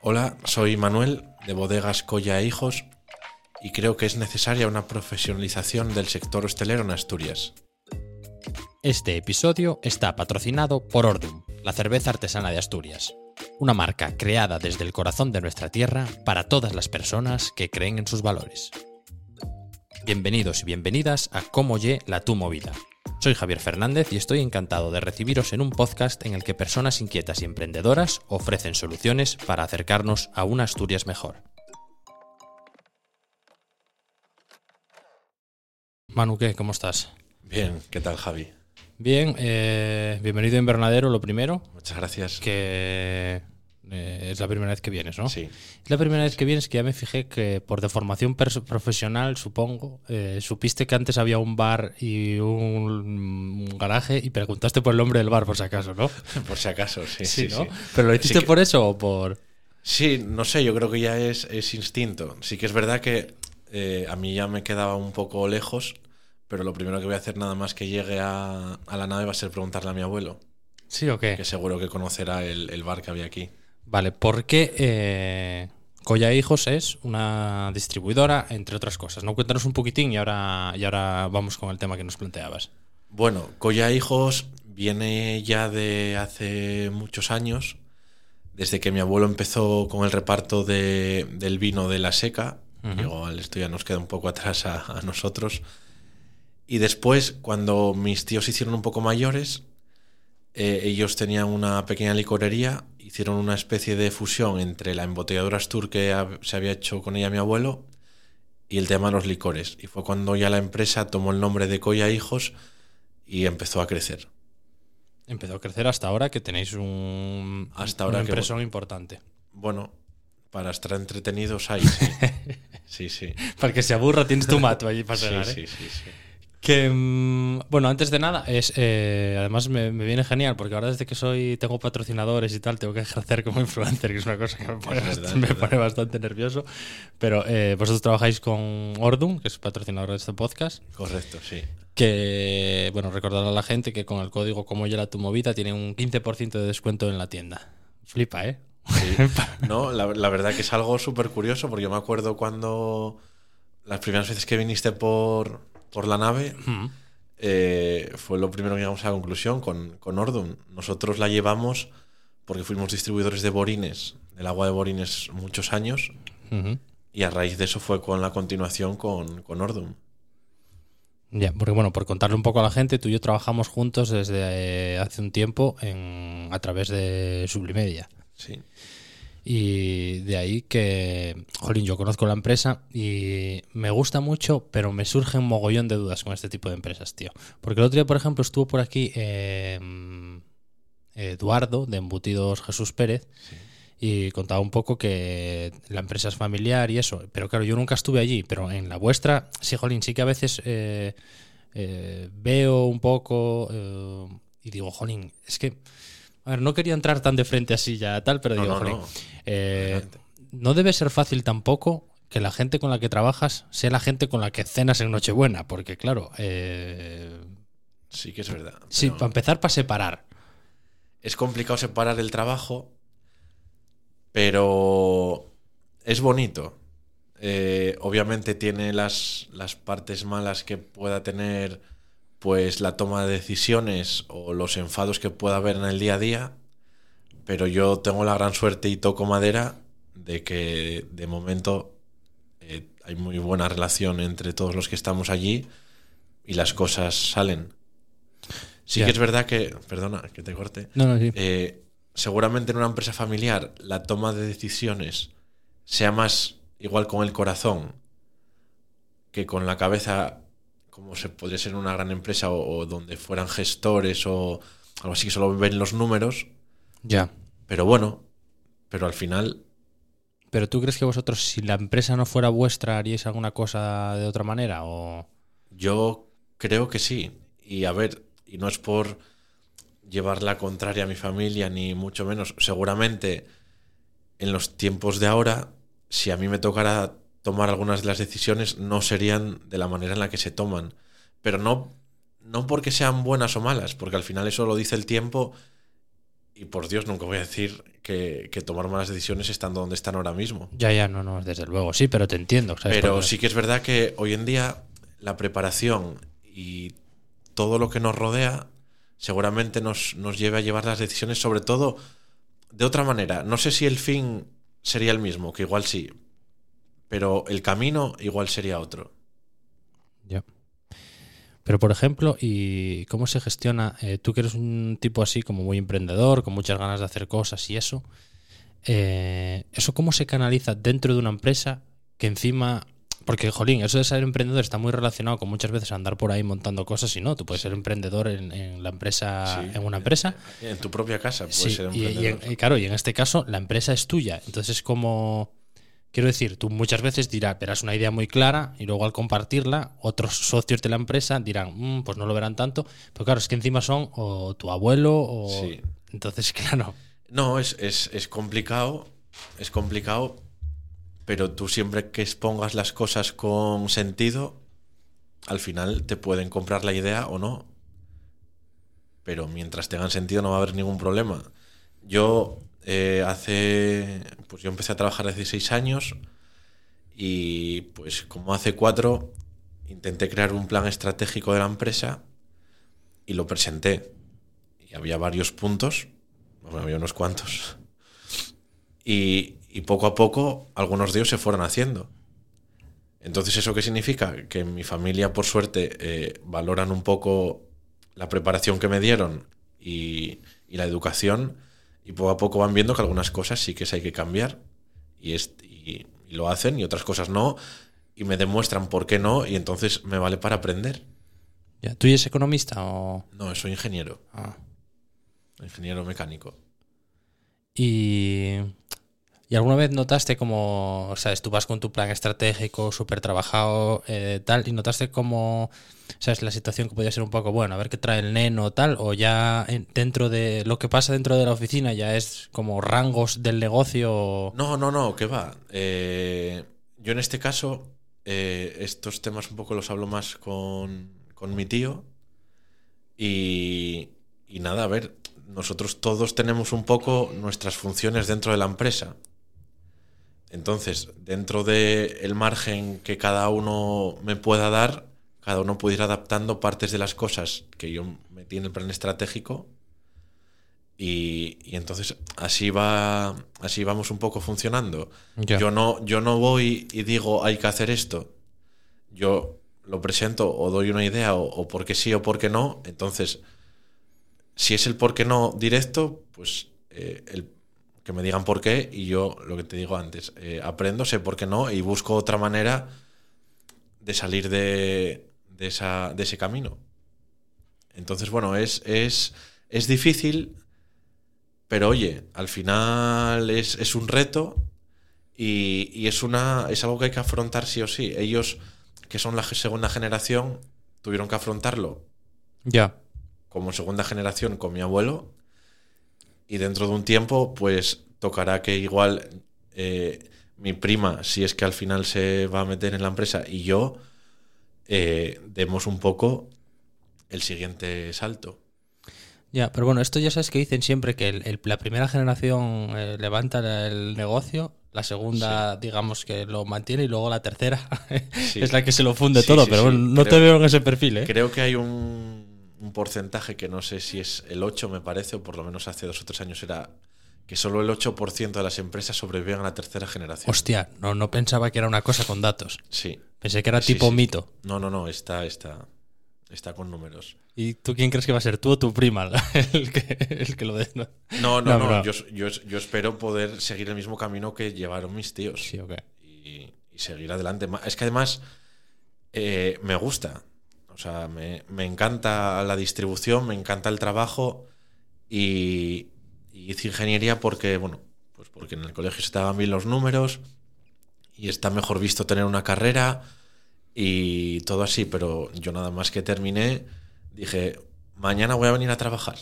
Hola, soy Manuel de Bodegas Colla e Hijos y creo que es necesaria una profesionalización del sector hostelero en Asturias. Este episodio está patrocinado por Ordum, la cerveza artesana de Asturias, una marca creada desde el corazón de nuestra tierra para todas las personas que creen en sus valores. Bienvenidos y bienvenidas a Cómo Ye la Tu Movida. Soy Javier Fernández y estoy encantado de recibiros en un podcast en el que personas inquietas y emprendedoras ofrecen soluciones para acercarnos a una Asturias mejor. Manu, ¿qué? ¿Cómo estás? Bien, ¿qué tal Javi? Bien, eh, bienvenido a Invernadero, lo primero, Muchas gracias. que eh, es la primera vez que vienes, ¿no? Sí, Es la primera vez que vienes que ya me fijé que por deformación profesional, supongo, eh, supiste que antes había un bar y un, un garaje y preguntaste por el nombre del bar, por si acaso, ¿no? por si acaso, sí, sí, ¿no? sí. ¿Pero lo hiciste que- por eso o por...? Sí, no sé, yo creo que ya es, es instinto. Sí que es verdad que eh, a mí ya me quedaba un poco lejos, pero lo primero que voy a hacer nada más que llegue a, a la nave va a ser preguntarle a mi abuelo, ¿Sí o qué? que seguro que conocerá el, el bar que había aquí. Vale, porque eh, Colla Hijos es una distribuidora, entre otras cosas. ¿no? Cuéntanos un poquitín y ahora, y ahora vamos con el tema que nos planteabas. Bueno, Colla Hijos viene ya de hace muchos años, desde que mi abuelo empezó con el reparto de- del vino de la seca. Igual esto ya nos queda un poco atrás a, a nosotros. Y después, cuando mis tíos se hicieron un poco mayores, eh, ellos tenían una pequeña licorería, hicieron una especie de fusión entre la embotelladora Astur que se había hecho con ella mi abuelo y el tema de los licores. Y fue cuando ya la empresa tomó el nombre de Colla Hijos y empezó a crecer. Empezó a crecer hasta ahora que tenéis un, Hasta ahora una que- impresión importante. Bueno, para estar entretenidos ahí, sí. Sí, sí. Para que se aburra tienes tu mato allí para Sí, cenar, ¿eh? sí, sí, sí. Que, mm, bueno, antes de nada, es eh, además me, me viene genial porque ahora desde que soy tengo patrocinadores y tal, tengo que ejercer como influencer, que es una cosa que me pone, verdad, me bastante nervioso. Pero eh, vosotros trabajáis con Ordum, que es patrocinador de este podcast, Correcto, sí. que, bueno, recordar a la gente que con el código como ya tu movida tiene un 15% de descuento en la tienda. Flipa, ¿eh? No, la, la verdad que es algo súper curioso porque yo me acuerdo cuando las primeras veces que viniste por, por la nave Mm. eh, fue lo primero que llegamos a la conclusión con, con Ordum. Nosotros la llevamos porque fuimos distribuidores de Borines, del agua de Borines muchos años y a raíz de eso fue con la continuación con, con Ordum. Ya, porque bueno, por contarle un poco a la gente, tú y yo trabajamos juntos desde eh, hace un tiempo en, a través de Sublimedia. Sí. Y de ahí que, jolín, yo conozco la empresa y me gusta mucho, pero me surge un mogollón de dudas con este tipo de empresas, tío. Porque el otro día, por ejemplo, estuvo por aquí eh, Eduardo, de Embutidos Jesús Pérez, y contaba un poco que la empresa es familiar y eso. Pero claro, yo nunca estuve allí, pero en la vuestra, sí, jolín, sí que a veces eh, eh, veo un poco eh, y digo, jolín, es que... A ver, no quería entrar tan de frente así ya tal, pero No, digo, no, jolín, no. eh, no debe ser fácil tampoco que la gente con la que trabajas sea la gente con la que cenas en Nochebuena, porque claro, eh, Sí que es verdad. sí, para empezar, para separar. Es complicado separar el trabajo, pero es bonito. Eh, obviamente tiene las, las partes malas que pueda tener pues la toma de decisiones o los enfados que pueda haber en el día a día, pero yo tengo la gran suerte y toco madera de que de momento eh, hay muy buena relación entre todos los que estamos allí y las cosas salen. Sí que es verdad que, perdona que te corte, No, no, sí. eh, seguramente en una empresa familiar la toma de decisiones sea más igual con el corazón que con la cabeza, como se podría ser una gran empresa o, o donde fueran gestores o algo así que solo ven los números. ya. Pero bueno, pero al final, Pero tú crees que vosotros, si la empresa no fuera vuestra, haríais alguna cosa de otra manera? O... yo creo que sí. Y a ver, y no es por llevar la contraria a mi familia, ni mucho menos. Seguramente en los tiempos de ahora, si a mí me tocara tomar algunas de las decisiones, no serían de la manera en la que se toman. Pero no, no porque sean buenas o malas, porque al final eso lo dice el tiempo y por Dios, nunca voy a decir que, que tomar malas decisiones estando donde están ahora mismo. Ya, ya, no, no, desde luego, sí, pero te entiendo. ¿sabes? Pero sí que es verdad que hoy en día la preparación y todo lo que nos rodea seguramente nos, nos lleve a llevar las decisiones, sobre todo de otra manera. No sé si el fin sería el mismo, que igual sí, pero el camino igual sería otro. Ya. Pero, por ejemplo, ¿y cómo se gestiona? eh, tú que eres un tipo así como muy emprendedor, con muchas ganas de hacer cosas y eso, eh, ¿eso cómo se canaliza dentro de una empresa que encima... Porque, jolín, eso de ser emprendedor está muy relacionado con muchas veces andar por ahí montando cosas y no, tú puedes ser emprendedor en, en la empresa, Sí. en una empresa. En tu propia casa puedes Sí, ser y, y en- emprendedor. y claro, y en este caso la empresa es tuya. Entonces, como. Quiero decir, tú muchas veces dirás, verás una idea muy clara y luego al compartirla, otros socios de la empresa dirán, "Mm, pues no lo verán tanto. Pero claro, es que encima son o tu abuelo o. Sí. Entonces, claro. No, es, es, es complicado, es complicado, pero tú siempre que expongas las cosas con sentido, al final te pueden comprar la idea o no. Pero mientras tengan sentido no va a haber ningún problema. Yo eh, hace, pues yo empecé a trabajar hace seis años y pues como hace cuatro intenté crear un plan estratégico de la empresa y lo presenté. Y había varios puntos, había unos cuantos. Y, y poco a poco algunos de ellos se fueron haciendo. Entonces, ¿eso qué significa? Que mi familia, por suerte, eh, valoran un poco la preparación que me dieron y, y la educación y poco a poco van viendo que algunas cosas sí que se hay que cambiar y, es- y- y lo hacen y otras cosas no y me demuestran por qué no y entonces me vale para aprender. Ya. ¿Tú eres economista o.? No, soy ingeniero, Ah. ingeniero mecánico. Y. ¿Y alguna vez notaste como, sabes, tú vas con tu plan estratégico, súper trabajado, eh, tal, y notaste como, sabes, la situación que podía ser un poco, bueno, a ver qué trae el neno, tal, o ya en- dentro de lo que pasa dentro de la oficina ya es como rangos del negocio? No, no, no, que va. Eh, yo en este caso, eh, estos temas un poco los hablo más con, con mi tío. Y, y nada, a ver, nosotros todos tenemos un poco nuestras funciones dentro de la empresa. Entonces, dentro del margen que cada uno me pueda dar, cada uno puede ir adaptando partes de las cosas que yo metí en el plan estratégico y, y entonces así va así vamos un poco funcionando. Yo no yo no voy y digo hay que hacer esto. Yo lo presento o doy una idea o, o porque sí o porque no. Entonces, si es el por qué no directo, pues eh, el, que me digan por qué y yo lo que te digo antes, eh, aprendo, sé por qué no y busco otra manera de salir de, de, esa, de ese camino. Entonces, bueno, es, es, es difícil, pero oye, al final es, es un reto y, y es, una, es algo que hay que afrontar sí o sí. Ellos, que son la segunda generación, tuvieron que afrontarlo Ya. como segunda generación con mi abuelo y dentro de un tiempo pues tocará que igual eh, mi prima, si es que al final se va a meter en la empresa y yo eh, demos un poco el siguiente salto. Ya, pero bueno, esto ya sabes que dicen siempre que el- el- la primera generación eh, levanta el negocio, la segunda, digamos que lo mantiene y luego la tercera Sí. es la que se lo funde Sí, todo, pero bueno, no te veo en ese perfil, ¿eh? Creo que hay un, un porcentaje que no sé si es el 8 me parece, o por lo menos hace dos o tres años era que solo el 8% de las empresas sobreviven a la tercera generación. Hostia, no, no pensaba que era una cosa con datos. Sí. Pensé que era Sí, tipo sí. mito. No, no, no, está, está, está con números. ¿Y tú quién crees que va a ser? ¿Tú o tu prima? el, que, el que lo de... no. No, no, No. Yo, yo, yo espero poder seguir el mismo camino que llevaron mis tíos. Sí, ok. Y, y seguir adelante. Es que además eh, me gusta. O sea, me, me encanta la distribución, me encanta el trabajo. Y, y hice ingeniería porque, bueno, pues porque en el colegio se estaban bien los números. Y está mejor visto tener una carrera. Y todo así. Pero yo nada más que terminé, dije, mañana voy a venir a trabajar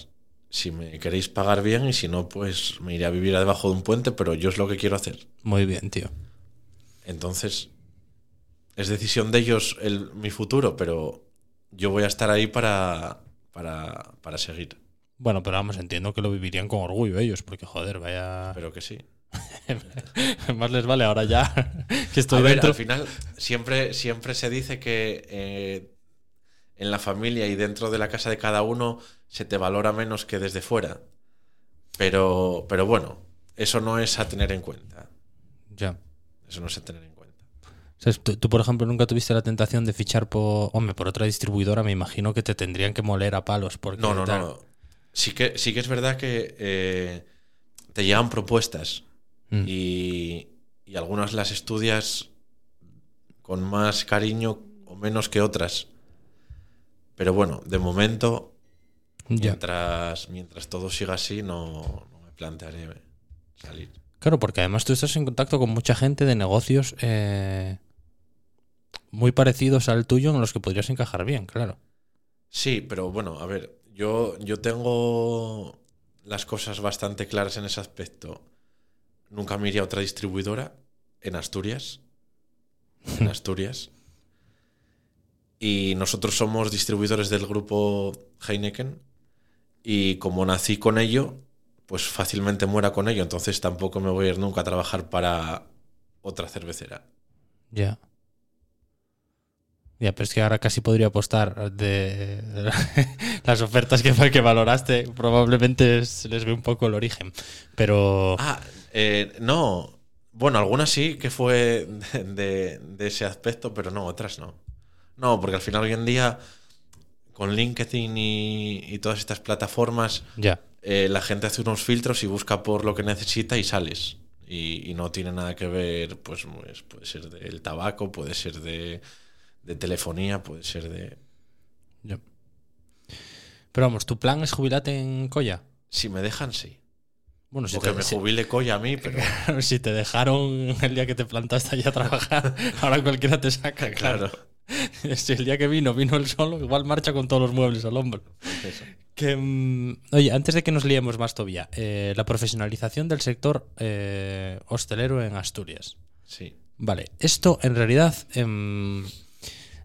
si me queréis pagar bien y si no, pues me iré a vivir debajo de un puente, pero yo es lo que quiero hacer. Muy bien, tío. Entonces, es decisión de ellos el, mi futuro, pero yo voy a estar ahí para, para, para seguir. Bueno, pero vamos, entiendo que lo vivirían con orgullo ellos, porque joder, vaya. Pero que sí. Más les vale ahora ya que estoy A ver, dentro. al final siempre, siempre se dice que eh, en la familia y dentro de la casa de cada uno se te valora menos que desde fuera. Pero, pero bueno, eso no es a tener en cuenta. Ya. Eso no es a tener en cuenta. Tú, tú, por ejemplo, nunca tuviste la tentación de fichar por. Hombre, por otra distribuidora, me imagino que te tendrían que moler a palos. Porque, No, no, tal. no. Sí que, sí que es verdad que eh, te llegan propuestas Mm. y, y algunas las estudias con más cariño o menos que otras. Pero bueno, de momento, mientras, mientras todo siga así, no, no me plantearé salir. Claro, porque además tú estás en contacto con mucha gente de negocios eh, muy parecidos al tuyo en los que podrías encajar bien, claro. Sí, pero bueno, a ver, yo, yo tengo las cosas bastante claras en ese aspecto. Nunca me iría a otra distribuidora en Asturias. En Asturias. Y nosotros somos distribuidores del grupo Heineken. Y como nací con ello, pues fácilmente muera con ello. Entonces tampoco me voy a ir nunca a trabajar para otra cervecera. Ya. Ya, pero es que ahora casi podría apostar de las ofertas que, que valoraste. Probablemente se les ve un poco el origen. Pero. Ah, eh, no. Bueno, algunas sí que fue de, ese aspecto, pero no, otras no. No, porque al final hoy en día, con LinkedIn y, y todas estas plataformas, Ya. eh, la gente hace unos filtros y busca por lo que necesita y sales. Y, y no tiene nada que ver, pues, pues, puede ser del tabaco, puede ser de, de telefonía, puede ser de... ya. Pero vamos, ¿tu plan es jubilarte en Coya? Si me dejan, sí. Bueno, si Porque te, me si- jubile colla a mí, pero si te dejaron el día que te plantaste allá a trabajar, ahora cualquiera te saca, claro. claro. Si el día que vino, vino el solo, igual marcha con todos los muebles al hombro. Que, mm, oye, antes de que nos liemos más todavía, eh, la profesionalización del sector eh, hostelero en Asturias. Sí. Vale, esto en realidad, em,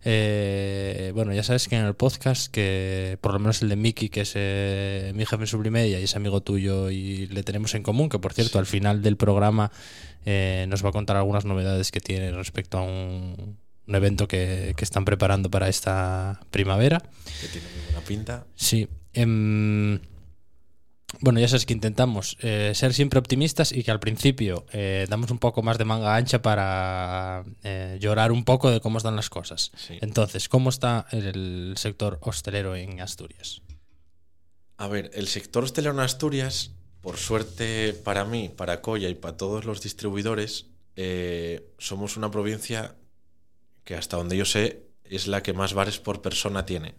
eh, bueno, ya sabes que en el podcast, que por lo menos el de Miki, que es eh, mi jefe en Sublimedia y es amigo tuyo y le tenemos en común, que por cierto, al final del programa eh, nos va a contar algunas novedades que tiene respecto a un, un evento que, que están preparando para esta primavera. Que tiene muy buena pinta. Sí. em, bueno, ya sabes que intentamos eh, ser siempre optimistas y que al principio eh, damos un poco más de manga ancha para eh, llorar un poco de cómo están las cosas. Sí. Entonces, ¿cómo está el sector hostelero en Asturias? A ver, el sector hostelero en Asturias, por suerte para mí, para Coya y para todos los distribuidores, somos una provincia que hasta donde yo sé es la que más bares por persona tiene.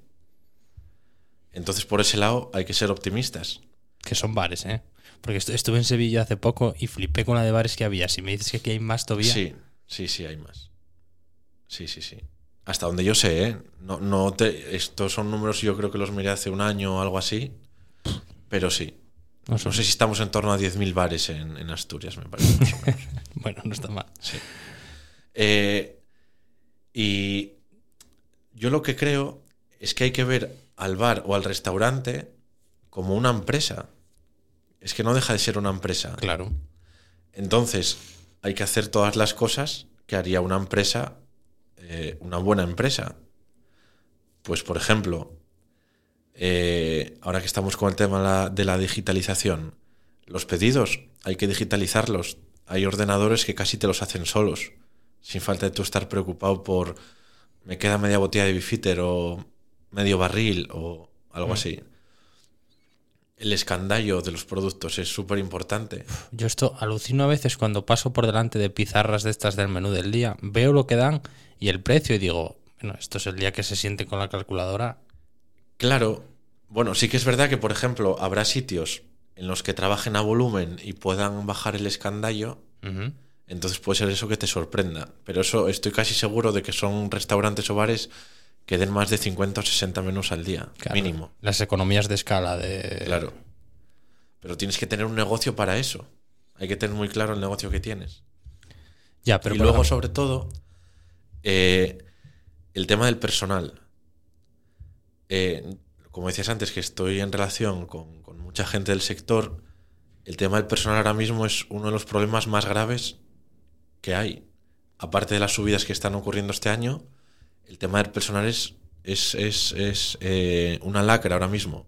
Entonces por ese lado hay que ser optimistas. Que son bares, ¿eh? Porque estu- estuve en Sevilla hace poco y flipé con la de bares que había. Si me dices que aquí hay más todavía. Sí, sí, sí, hay más. Sí, sí, sí. Hasta donde yo sé, ¿eh? No, no te, estos son números yo creo que los miré hace un año o algo así, pero sí. No sé. No sé si estamos en torno a 10.000 bares en, en Asturias, me parece. Más o menos. Bueno, no está mal. Sí. Eh, y yo lo que creo es que hay que ver al bar o al restaurante como una empresa. Es que no deja de ser una empresa. Claro. Entonces, hay que hacer todas las cosas que haría una empresa, eh, una buena empresa. Pues, por ejemplo, eh, ahora que estamos con el tema de la- digitalización, los pedidos hay que digitalizarlos. Hay ordenadores que casi te los hacen solos, sin falta de tú estar preocupado por me queda media botella de bifitter o medio barril o algo Mm. así. El escandallo de los productos es súper importante. Yo esto alucino a veces cuando paso por delante de pizarras de estas del menú del día, veo lo que dan y el precio y digo, bueno, esto es el día que se siente con la calculadora. Claro, bueno, sí que es verdad que, por ejemplo, habrá sitios en los que trabajen a volumen y puedan bajar el escandallo, entonces puede ser eso que te sorprenda. Pero eso estoy casi seguro de que son restaurantes o bares que den más de 50 o 60 menús al día, Claro, mínimo. Las economías de escala de... Claro. Pero tienes que tener un negocio para eso. Hay que tener muy claro el negocio que tienes. Ya, pero y luego, ejemplo- sobre todo, eh, el tema del personal. Eh, como decías antes, que estoy en relación con, con mucha gente del sector, el tema del personal ahora mismo es uno de los problemas más graves que hay. Aparte de las subidas que están ocurriendo este año, el tema del personal es, es, es, es, eh, una lacra ahora mismo.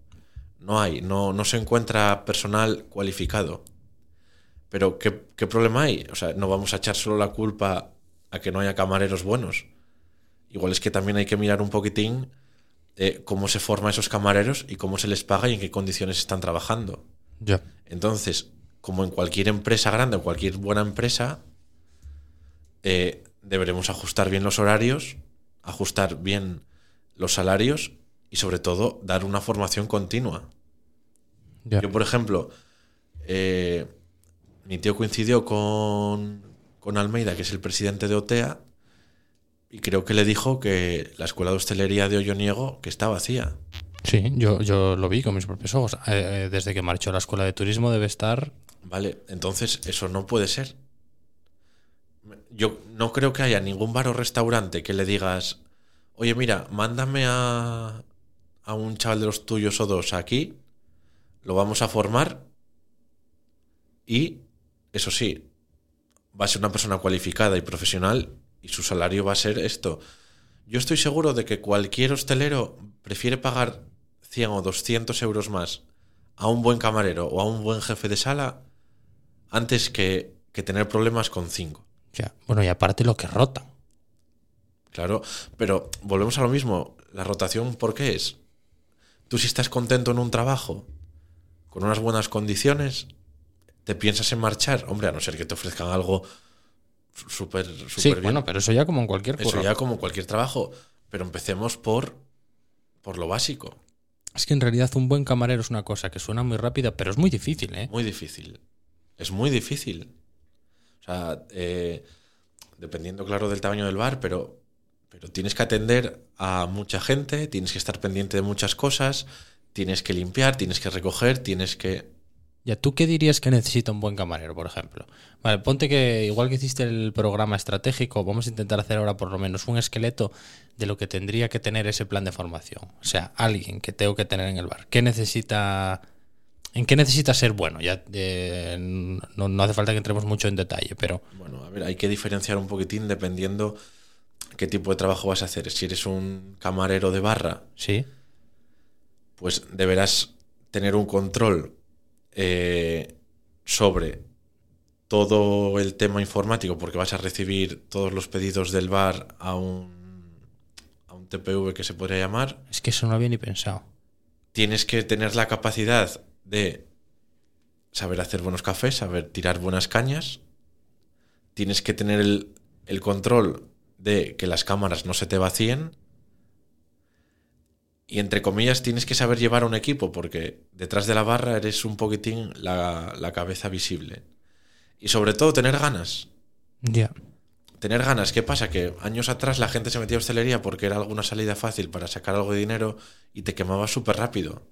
No hay, no, no se encuentra personal cualificado. Pero ¿qué, ¿qué problema hay? O sea, no vamos a echar solo la culpa a que no haya camareros buenos. Igual es que también hay que mirar un poquitín eh, cómo se forman esos camareros y cómo se les paga y en qué condiciones están trabajando. Ya. Entonces, como en cualquier empresa grande o cualquier buena empresa, eh, deberemos ajustar bien los horarios, ajustar bien los salarios y sobre todo dar una formación continua. Yo, por ejemplo, eh, mi tío coincidió con, con Almeida, que es el presidente de OTEA, y creo que le dijo que la escuela de hostelería de Olloniego que está vacía. Sí, yo, yo lo vi con mis propios ojos. Eh, eh, desde que marchó a la escuela de turismo debe estar. Vale, entonces eso no puede ser. Yo no creo que haya ningún bar o restaurante que le digas, oye, mira, mándame a, a un chaval de los tuyos o dos aquí, lo vamos a formar y, eso sí, va a ser una persona cualificada y profesional y su salario va a ser esto. Yo estoy seguro de que cualquier hostelero prefiere pagar 100 o 200 euros más a un buen camarero o a un buen jefe de sala antes que, que tener problemas con 5. Bueno, y aparte lo que rotan. Claro, pero volvemos a lo mismo. La rotación, ¿por qué es? Tú si estás contento en un trabajo, con unas buenas condiciones, te piensas en marchar. Hombre, a no ser que te ofrezcan algo súper súper Sí, bien. bueno, pero eso ya como en cualquier Eso curro. ya como cualquier trabajo. Pero empecemos por, por lo básico. Es que en realidad un buen camarero es una cosa que suena muy rápida, pero es muy difícil, ¿eh? Muy difícil. Es muy difícil. O sea, eh, dependiendo, claro, del tamaño del bar, pero, pero tienes que atender a mucha gente, tienes que estar pendiente de muchas cosas, tienes que limpiar, tienes que recoger, tienes que... Ya, ¿tú qué dirías que necesita un buen camarero, por ejemplo? Vale, ponte que igual que hiciste el programa estratégico, vamos a intentar hacer ahora por lo menos un esqueleto de lo que tendría que tener ese plan de formación. O sea, alguien que tengo que tener en el bar. ¿Qué necesita... ¿En qué necesita ser bueno? Ya eh, no, no hace falta que entremos mucho en detalle, pero Bueno, a ver, hay que diferenciar un poquitín dependiendo qué tipo de trabajo vas a hacer. Si eres un camarero de barra, sí. pues deberás tener un control eh, sobre todo el tema informático porque vas a recibir todos los pedidos del bar a un, a un TPV que se podría llamar. Es que eso no había ni pensado. Tienes que tener la capacidad de saber hacer buenos cafés, saber tirar buenas cañas. Tienes que tener el, el control de que las cámaras no se te vacíen. Y entre comillas tienes que saber llevar un equipo porque detrás de la barra eres un poquitín la, la cabeza visible. Y sobre todo tener ganas. Ya. Tener ganas. ¿Qué pasa? Que años atrás la gente se metía a hostelería porque era alguna salida fácil para sacar algo de dinero y te quemaba súper rápido.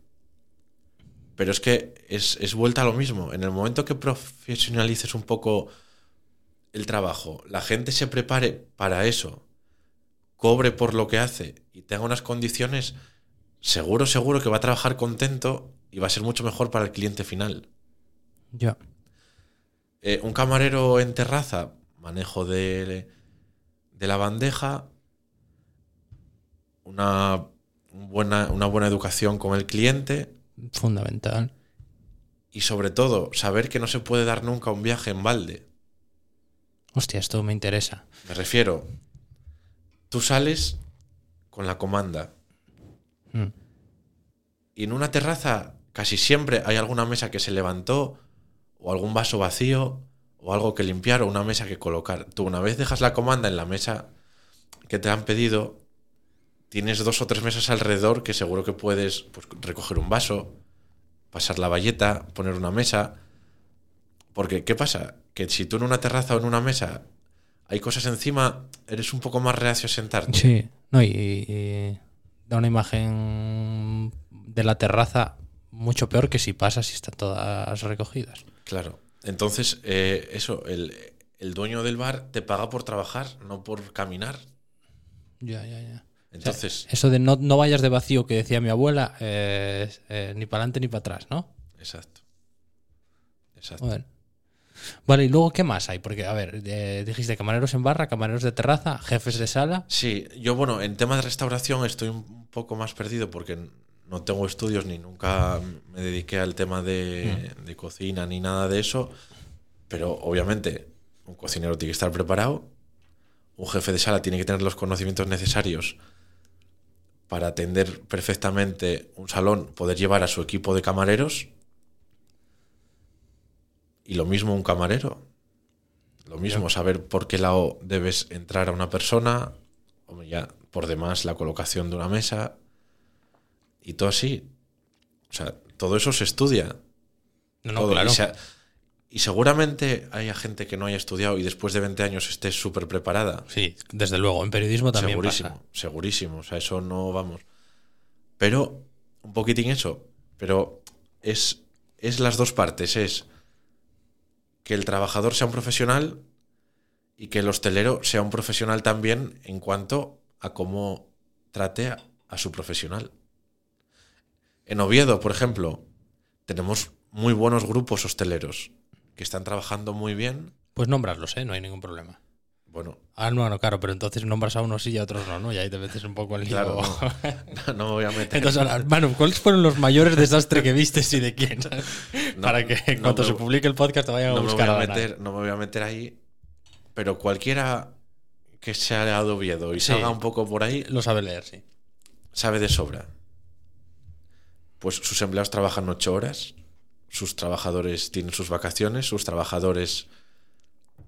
Pero es que es, es vuelta a lo mismo. En el momento que profesionalices un poco el trabajo, la gente se prepare para eso, cobre por lo que hace y tenga unas condiciones, seguro, seguro que va a trabajar contento y va a ser mucho mejor para el cliente final. Ya. Eh, un camarero en terraza, manejo de, de la bandeja, una buena, una buena educación con el cliente Fundamental. y sobre todo saber que no se puede dar nunca un viaje en balde. Hostia, esto me interesa. Me refiero, tú sales con la comanda Mm. y en una terraza casi siempre hay alguna mesa que se levantó o algún vaso vacío o algo que limpiar o una mesa que colocar. Tú una vez dejas la comanda en la mesa que te han pedido, tienes dos o tres mesas alrededor que seguro que puedes pues, recoger un vaso, pasar la valleta, poner una mesa. Porque, ¿qué pasa? Que si tú en una terraza o en una mesa hay cosas encima, eres un poco más reacio a sentarte. Sí, no, y, y da una imagen de la terraza mucho peor que si pasas y están todas recogidas. Claro. Entonces, eh, eso, el, el dueño del bar te paga por trabajar, no por caminar. Ya, ya, ya. Entonces, Eso de no, no vayas de vacío que decía mi abuela, eh, eh, ni para adelante ni para atrás, ¿no? exacto. Exacto. Joder. Vale, y luego, ¿qué más hay? Porque, a ver, eh, dijiste camareros en barra, camareros de terraza, jefes de sala. Sí, yo bueno, en tema de restauración estoy un poco más perdido porque no tengo estudios ni nunca me dediqué al tema de, de cocina ni nada de eso, pero obviamente un cocinero tiene que estar preparado, un jefe de sala tiene que tener los conocimientos necesarios para atender perfectamente un salón, poder llevar a su equipo de camareros y lo mismo un camarero. Lo mismo, saber por qué lado debes entrar a una persona, hombre, ya por demás la colocación de una mesa y todo así. O sea, todo eso se estudia. No, no, Todo. claro. Y, se- y seguramente haya gente que no haya estudiado y después de 20 años esté súper preparada. Sí, desde luego. En periodismo también segurísimo, pasa. segurísimo. O sea, eso no vamos. Pero, un poquitín eso. Pero es, es las dos partes. Es que el trabajador sea un profesional y que el hostelero sea un profesional también en cuanto a cómo trate a, a su profesional. En Oviedo, por ejemplo, tenemos muy buenos grupos hosteleros que están trabajando muy bien. Pues nombrarlos, ¿eh? No hay ningún problema. Bueno, Ah, no, no, claro, pero entonces nombras a unos sí y a otros no, ¿no? Y ahí te metes un poco en lío. claro, no, no me voy a meter. Entonces, ahora, Manu, ¿cuáles fueron los mayores desastres que viste y de quién? No, Para que en no cuanto me- se publique el podcast te vayan a no me, voy buscar a a meter, no me voy a meter ahí, pero cualquiera que sea de Oviedo y Sí. salga un poco por ahí, Lo sabe leer, sí. sabe de sobra. Pues sus empleados trabajan ocho horas, sus trabajadores tienen sus vacaciones, sus trabajadores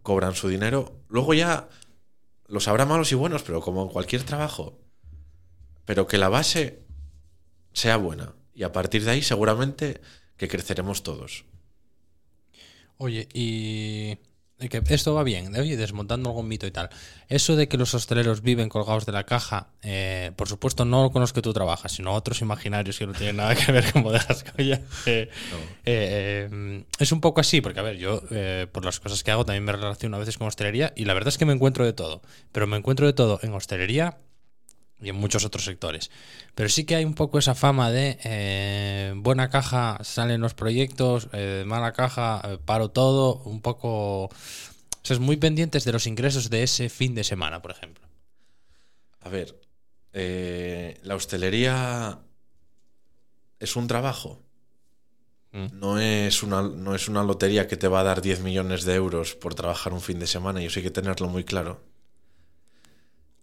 cobran su dinero. Luego ya los habrá malos y buenos, pero como en cualquier trabajo. Pero que la base sea buena. Y a partir de ahí seguramente que creceremos todos. Oye, y que esto va bien, oye, desmontando algún mito y tal. Eso de que los hosteleros viven colgados de la caja, eh, por supuesto no con los que tú trabajas, sino otros imaginarios que no tienen nada que ver con bodegas. Eh, No. eh, eh, es un poco así, porque a ver, yo eh, por las cosas que hago también me relaciono a veces con hostelería y la verdad es que me encuentro de todo, pero me encuentro de todo en hostelería y en muchos otros sectores. Pero sí que hay un poco esa fama de eh, buena caja salen los proyectos, eh, mala caja eh, paro todo, un poco... O sea, es muy pendientes de los ingresos de ese fin de semana, por ejemplo. A ver, la hostelería es un trabajo. Mm. No es, una, no es una lotería que te va a dar 10 millones de euros por trabajar un fin de semana y eso hay que tenerlo muy claro.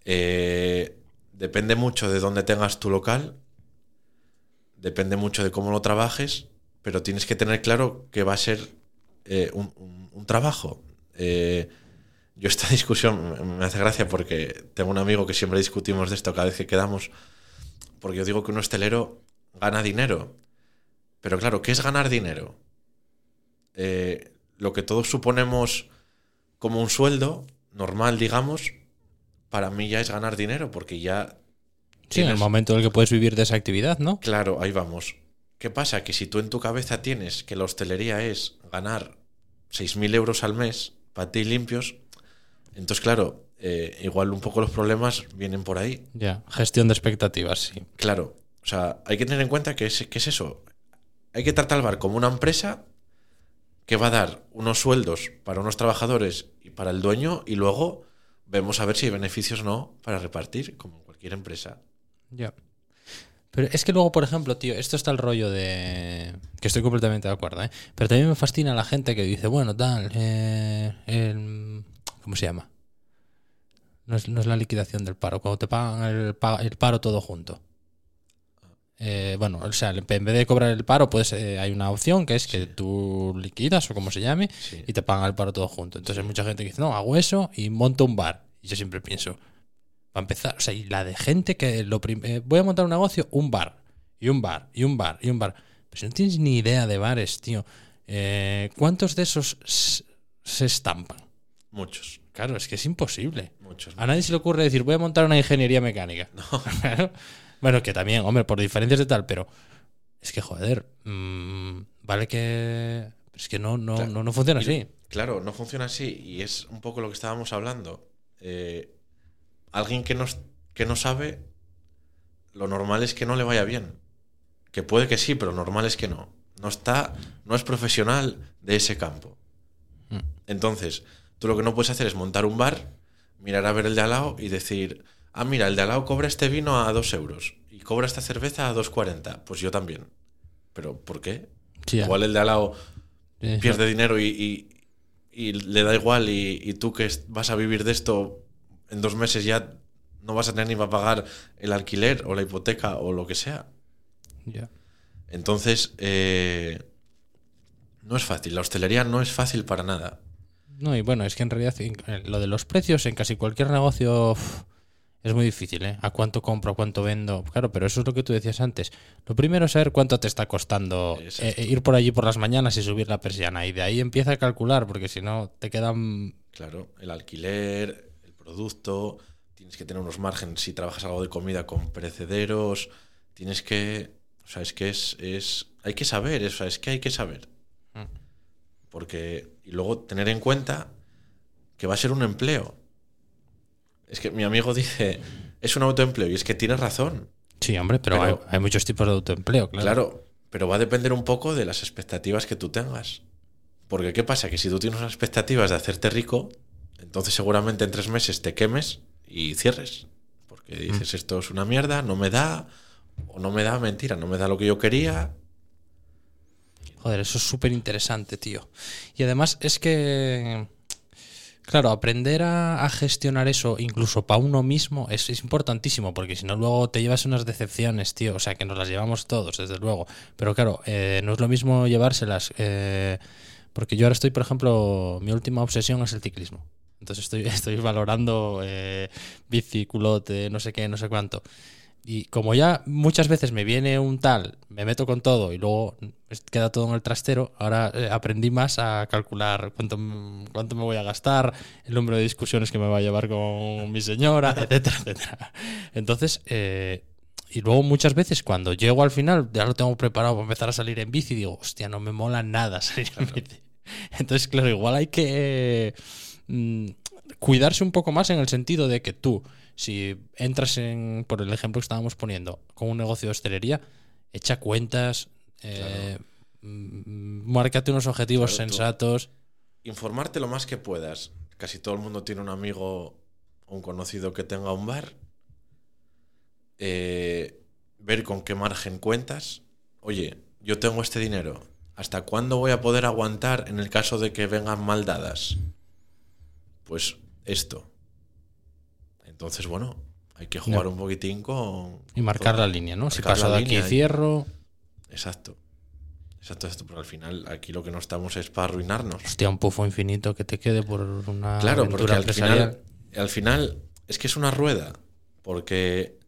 Eh, depende mucho de dónde tengas tu local, depende mucho de cómo lo trabajes, pero tienes que tener claro que va a ser eh, un, trabajo. Eh, yo esta discusión me- me hace gracia porque tengo un amigo que siempre discutimos de esto cada vez que quedamos, porque yo digo que un hostelero gana dinero. Pero claro, ¿qué es ganar dinero? Eh, lo que todos suponemos como un sueldo normal, digamos, para mí ya es ganar dinero, porque ya... Sí, en el momento en el que puedes vivir de esa actividad, ¿no? Claro, ahí vamos. ¿Qué pasa? Que si tú en tu cabeza tienes que la hostelería es ganar 6.000 euros al mes para ti limpios, entonces claro, eh, igual un poco los problemas vienen por ahí. Ya, gestión de expectativas, sí. Claro, o sea, hay que tener en cuenta que es, que es eso. Hay que tratar al bar como una empresa que va a dar unos sueldos para unos trabajadores y para el dueño y luego vemos a ver si hay beneficios o no para repartir, como en cualquier empresa. Ya. Pero es que luego, por ejemplo, tío, esto está el rollo de. que estoy completamente de acuerdo, ¿eh? Pero también me fascina la gente que dice, bueno, tal, eh, ¿cómo se llama? No es, no es la liquidación del paro, cuando te pagan el, pa- el paro todo junto. Eh, bueno, o sea, en vez de cobrar el paro, pues eh, hay una opción que es que tú liquidas o como se llame Sí. y te pagan el paro todo junto. Entonces hay mucha gente que dice, no, hago eso y monto un bar. Y yo siempre pienso, va a empezar, o sea, y la de gente que lo eh, voy a montar un negocio, un bar, y un bar, y un bar, y un bar. Pero si no tienes ni idea de bares, tío, eh, ¿cuántos de esos se estampan? Muchos, Claro, es que es imposible. muchos. A nadie se le ocurre decir, voy a montar una ingeniería mecánica. Claro. Bueno, que también, hombre, por diferencias de tal, pero es que, joder, mm, vale que... Es que no, no, Claro. no, no funciona Y- así. Claro, no funciona así y es un poco lo que estábamos hablando. Eh, alguien que no, que no sabe lo normal es que no le vaya bien. Que puede que sí, pero normal es que no. No está, no es profesional de ese campo. Mm. Entonces, tú lo que no puedes hacer es montar un bar, mirar a ver el de al lado y decir, ah, mira, el de al lado cobra este vino a dos euros y cobra esta cerveza a 2,40. Pues yo también. ¿Pero por qué? Sí. Igual el de al lado pierde dinero y, y- y le da igual y, y tú que vas a vivir de esto en dos meses ya no vas a tener ni para pagar el alquiler o la hipoteca o lo que sea. ya. Entonces, eh, no es fácil. La hostelería no es fácil para nada. No, y bueno, es que en realidad lo de los precios en casi cualquier negocio es muy difícil, ¿eh? ¿A cuánto compro, a cuánto vendo? Claro, pero eso es lo que tú decías antes. Lo primero es saber cuánto te está costando eh, ir por allí por las mañanas y subir la persiana. Y de ahí empieza a calcular, porque si no te quedan... Claro, el alquiler, el producto, tienes que tener unos márgenes si trabajas algo de comida con perecederos, tienes que, o sea, es que es, es hay que saber, o sea, es que hay que saber. Mm. Porque, y luego tener en cuenta que va a ser un empleo. Es que mi amigo dice, es un autoempleo, y es que tiene razón. Sí, hombre, pero, Pero- hay, hay muchos tipos de autoempleo, claro. Claro, pero va a depender un poco de las expectativas que tú tengas. Porque ¿qué pasa? Que si tú tienes unas expectativas de hacerte rico, entonces seguramente en tres meses te quemes y cierres. Porque dices, esto es una mierda, no me da, o no me da, mentira, no me da lo que yo quería. Joder, eso es súper interesante, tío. Y además es que, claro, aprender a, gestionar eso incluso para uno mismo es, es importantísimo, porque si no luego te llevas unas decepciones, tío. O sea, que nos las llevamos todos, desde luego. Pero claro, eh, no es lo mismo llevárselas. eh, porque yo ahora estoy, por ejemplo, mi última obsesión es el ciclismo. Entonces estoy, estoy valorando eh, bici, culote, no sé qué, no sé cuánto. Y como ya muchas veces me viene un tal, me meto con todo y luego queda todo en el trastero, ahora eh, aprendí más a calcular cuánto, cuánto me voy a gastar, el número de discusiones que me va a llevar con mi señora, etcétera, etcétera. Entonces, eh, y luego muchas veces cuando llego al final, ya lo tengo preparado para empezar a salir en bici, digo, hostia, no me mola nada salir en bici. Entonces, claro, igual hay que mm, cuidarse un poco más en el sentido de que tú, si entras en, por el ejemplo que estábamos poniendo, con un negocio de hostelería, echa cuentas, eh, mm, márcate unos objetivos Claro, sensatos. Informarte lo más que puedas. Casi todo el mundo tiene un amigo o un conocido que tenga un bar. Eh, ver con qué margen cuentas. Oye, yo tengo este dinero. ¿Hasta cuándo voy a poder aguantar en el caso de que vengan mal dadas? Pues esto. Entonces, bueno, hay que jugar un poquitín con... Y marcar con- la línea, ¿no? Si paso de aquí y- cierro. Exacto. Exacto, exacto. Pero al final aquí lo que no estamos es para arruinarnos. Hostia, un pufo infinito que te quede por una Claro, porque al final, al final es que es una rueda. Porque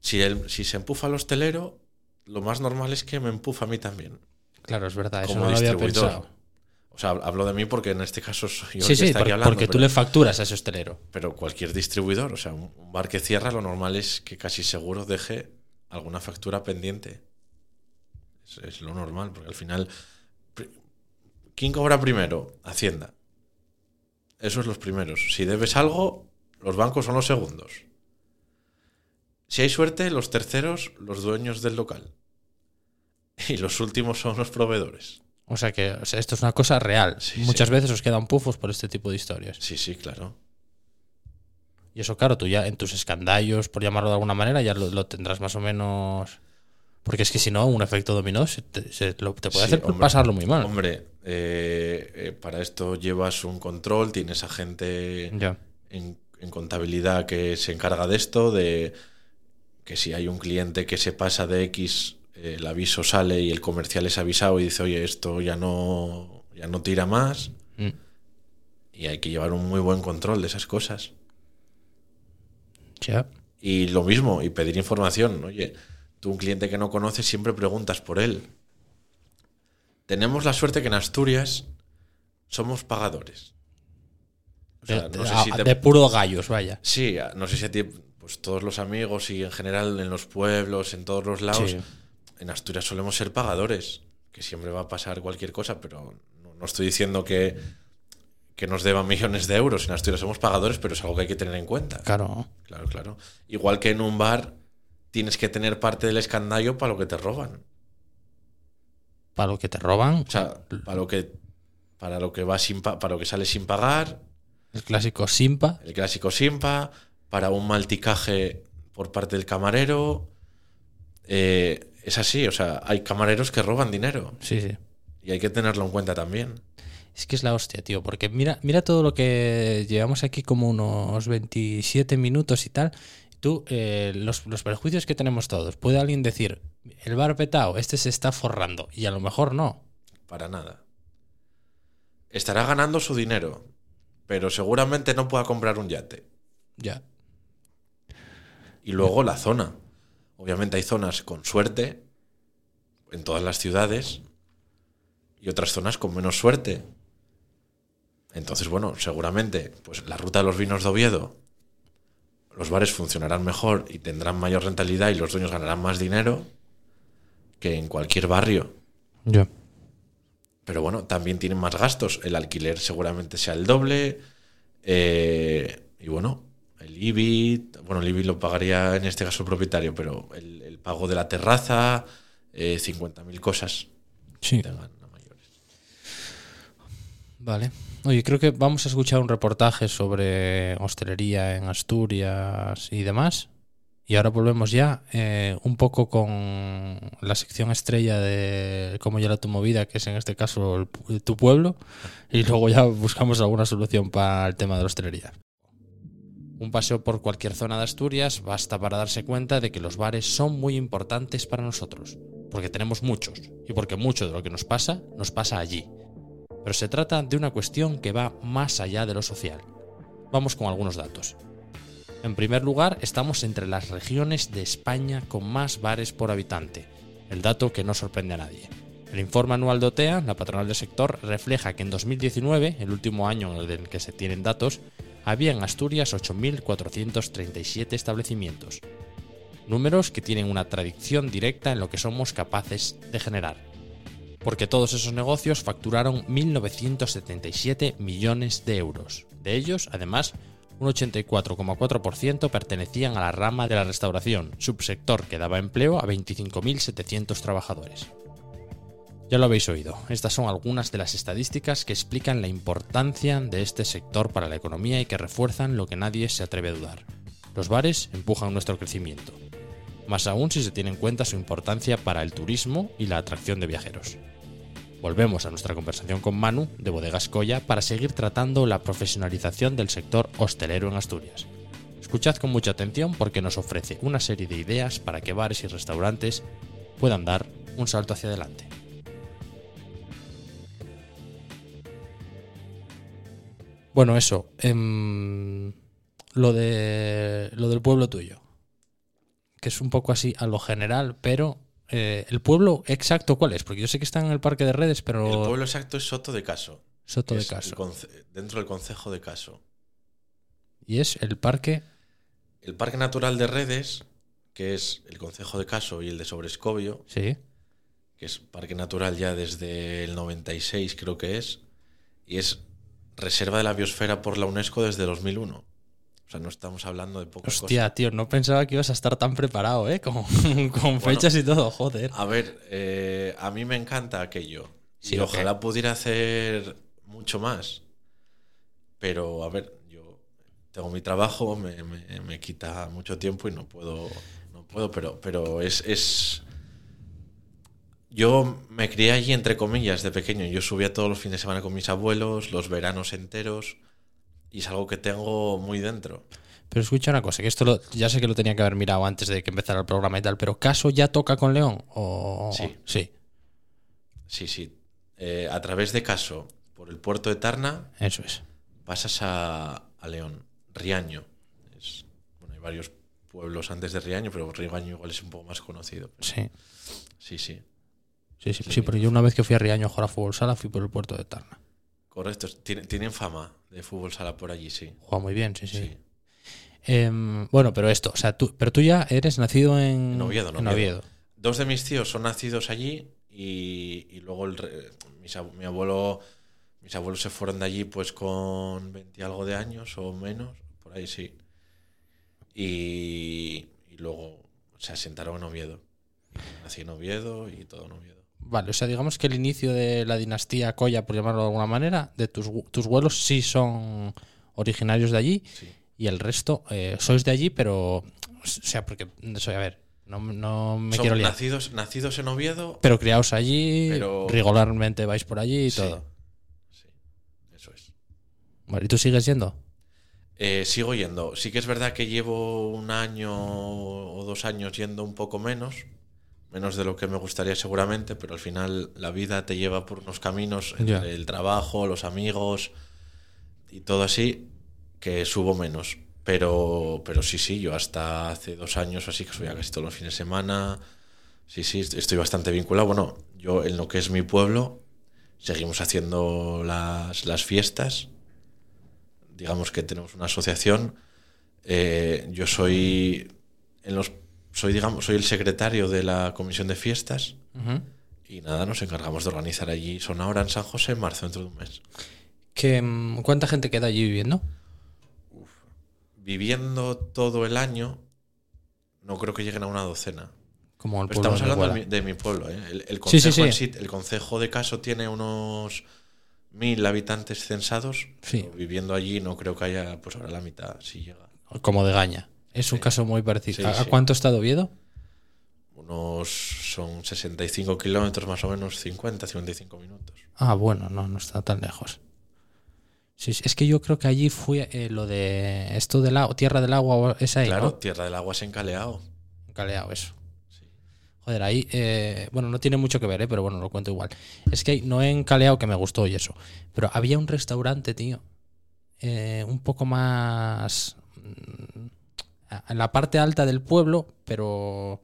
si, el- si se empufa al hostelero, lo más normal es que me empufa a mí también. Claro, es verdad, eso no lo había distribuidor. pensado. O sea, hablo de mí porque en este caso soy yo Sí, el que sí, está aquí por- hablando, porque tú pero- le facturas a ese hostelero. Pero cualquier distribuidor, o sea, un, bar que cierra, lo normal es que casi seguro deje alguna factura pendiente. Es, es lo normal, porque al final. ¿Quién cobra primero? Hacienda. Esos los primeros. Si debes algo, los bancos son los segundos. Si hay suerte, los terceros, los dueños del local. Y los últimos son los proveedores. O sea que o sea, esto es una cosa real. Sí, Muchas sí. veces os quedan pufos por este tipo de historias. Sí, sí, claro. Y eso, claro, tú ya en tus escandallos, por llamarlo de alguna manera, ya lo, lo tendrás más o menos. Porque es que si no, un efecto dominó se te, se lo- te puede Sí, hacer hombre. pasarlo muy mal. Hombre, eh, eh, para esto llevas un control, tienes a gente Ya. en, en contabilidad que se encarga de esto, de que si hay un cliente que se pasa de X, el aviso sale y el comercial es avisado y dice, oye, esto ya no, ya no tira más. Mm. Y hay que llevar un muy buen control de esas cosas. Ya. Y lo mismo, y pedir información. Oye, tú un cliente que no conoces siempre preguntas por él. Tenemos la suerte que en Asturias somos pagadores. O sea, de, no sé a- si te- de puro gallos, vaya. Sí, a- no sé si a ti, pues todos los amigos y en general en los pueblos, en todos los lados, Sí. En Asturias solemos ser pagadores, que siempre va a pasar cualquier cosa, pero no, no estoy diciendo que, que nos deban millones de euros. En Asturias somos pagadores, pero es algo que hay que tener en cuenta. Claro. Claro, claro. Igual que en un bar, tienes que tener parte del escandallo para lo que te roban. Para lo que te roban. O sea, para lo que, para lo que va sin pa- para lo que sale sin pagar, El clásico Simpa. el clásico simpa, para un mal ticaje por parte del camarero. Eh, es así, o sea, hay camareros que roban dinero Sí, sí. y hay que tenerlo en cuenta también. Es que es la hostia, tío. Porque mira, mira todo lo que llevamos aquí como unos 27 minutos y tal. Tú, eh, los, los perjuicios que tenemos todos. Puede alguien decir, el bar petado, este se está forrando. Y a lo mejor no. Para nada. Estará ganando su dinero, pero seguramente no pueda comprar un yate. Ya. Y luego la zona. Obviamente hay zonas con suerte en todas las ciudades y otras zonas con menos suerte. Entonces, bueno, seguramente pues la ruta de los vinos de Oviedo, los bares funcionarán mejor y tendrán mayor rentabilidad y los dueños ganarán más dinero que en cualquier barrio. Ya. Pero bueno, también tienen más gastos. El alquiler seguramente sea el doble. eh, y bueno, el IBI, bueno, el IBI lo pagaría en este caso el propietario, pero el, el pago de la terraza, eh, 50.000 cosas Sí. tengan a mayores. Vale. Oye, creo que vamos a escuchar un reportaje sobre hostelería en Asturias y demás. Y ahora volvemos ya eh, un poco con la sección estrella de cómo llega tu movida, que es en este caso el tu pueblo. Y luego ya buscamos alguna solución para el tema de la hostelería. Un paseo por cualquier zona de Asturias basta para darse cuenta de que los bares son muy importantes para nosotros. Porque tenemos muchos. Y porque mucho de lo que nos pasa, nos pasa allí pero se trata de una cuestión que va más allá de lo social. Vamos con algunos datos. En primer lugar, estamos entre las regiones de España con más bares por habitante, el dato que no sorprende a nadie. El informe anual de OTEA, la patronal del sector, refleja que en 2019, el último año en el que se tienen datos, había en Asturias 8.437 establecimientos. Números que tienen una tradición directa en lo que somos capaces de generar porque todos esos negocios facturaron 1.977 millones de euros. De ellos, además, un 84,4% pertenecían a la rama de la restauración, subsector que daba empleo a 25.700 trabajadores. Ya lo habéis oído, estas son algunas de las estadísticas que explican la importancia de este sector para la economía y que refuerzan lo que nadie se atreve a dudar. Los bares empujan nuestro crecimiento, más aún si se tiene en cuenta su importancia para el turismo y la atracción de viajeros. Volvemos a nuestra conversación con Manu de Bodegas Coya para seguir tratando la profesionalización del sector hostelero en Asturias. Escuchad con mucha atención porque nos ofrece una serie de ideas para que bares y restaurantes puedan dar un salto hacia adelante. Bueno, eso. em, lo, de, lo del pueblo tuyo. Que es un poco así a lo general, pero eh, ¿el pueblo exacto cuál es? Porque yo sé que está en el Parque de Redes, pero... El pueblo exacto es Soto de Caso. Soto de Caso. dentro del concejo de Caso. Y es el parque... El Parque Natural de Redes, que es el concejo de Caso y el de Sobrescobio, Sí. que es parque natural ya desde el 96 creo que es, y es reserva de la biosfera por la UNESCO desde 2001. O sea, no estamos hablando de pocas Hostia, tío, no pensaba que ibas a estar tan preparado, ¿eh? Con, con fechas y todo, joder. A ver, eh, a mí me encanta aquello. Sí, y ojalá pudiera hacer mucho más. Pero, a ver, yo tengo mi trabajo, me, me- me quita mucho tiempo y no puedo, no puedo, pero, pero es, es... Yo me crié allí, entre comillas, de pequeño. Yo subía todos los fines de semana con mis abuelos, los veranos enteros, y es algo que tengo muy dentro. Pero escucha una cosa, que esto lo- ya sé que lo tenía que haber mirado antes de que empezara el programa y tal, pero ¿Caso ya toca con León? O... Sí. Sí, Sí, sí. Eh, a través de Caso, por el puerto de Tarna, eso es. pasas a, a León, Riaño. Es, bueno, hay varios pueblos antes de Riaño, pero Riaño igual es un poco más conocido. Sí. Sí, sí. Sí, sí, sí, pero yo una vez que fui a Riaño a jugar a fútbol sala fui por el puerto de Tarna. Correcto. Tienen, tienen fama de fútbol sala por allí, sí. Juega muy bien, sí, sí. Sí. Em, bueno, pero esto, o sea, tú, pero tú ya eres nacido en, En Oviedo, en en Oviedo. Oviedo. Dos de mis tíos son nacidos allí y, y luego el mis mi abuelo, mis abuelos se fueron de allí pues con 20 y algo de años o menos, por ahí sí. Y, y luego se asentaron en Oviedo. Nací en Oviedo y todo en Oviedo. Vale, o sea, digamos que el inicio de la dinastía Coya, por llamarlo de alguna manera, de tus, tus vuelos sí son originarios de allí Sí. y el resto eh, sois de allí, pero. O sea, porque. Soy, a ver, no, no me quiero liar. nacidos, nacidos en Oviedo. Pero criados allí, Pero- regularmente vais por allí y Sí. todo. Sí, eso es. Vale, ¿Y tú sigues yendo? Eh, sigo yendo. Sí que es verdad que llevo un año o dos años yendo un poco menos, menos de lo que me gustaría seguramente, pero al final la vida te lleva por unos caminos, entre el trabajo, los amigos y todo así, que subo menos. Pero, pero sí, sí, yo hasta hace dos años así que subía casi todos los fines de semana. Sí, sí, estoy bastante vinculado. Bueno, yo en lo que es mi pueblo, seguimos haciendo las, las fiestas digamos que tenemos una asociación. eh, yo soy en los soy digamos soy el secretario de la comisión de fiestas y nada nos encargamos de organizar allí son ahora en San José en marzo dentro de un mes ¿Qué, mm, ¿Cuánta gente queda allí viviendo? viviendo todo el año no creo que lleguen a una docena Como el estamos hablando de mi, de mi pueblo ¿eh? el, el sí, concejo en sí. sí- el concejo de Caso tiene unos mil habitantes censados viviendo allí no creo que haya pues ahora la mitad si llega Como de Gaña. Es un Sí. caso muy parecido. Sí, ¿A, cuánto está de Oviedo? unos son 65 kilómetros más o menos 50 55 minutos Ah, bueno, no, no está tan lejos. Sí, es que yo creo que allí fue eh, lo de esto del agua, tierra del agua, es ahí, claro ¿no? Tierra del Agua es en Caleao Caleado eso. Sí. Joder, ahí, eh, bueno, no tiene mucho que ver, ¿eh? pero bueno, lo cuento igual. Es que no he encaleado que me gustó y eso. Pero había un restaurante, tío, eh, un poco más. En la parte alta del pueblo, pero.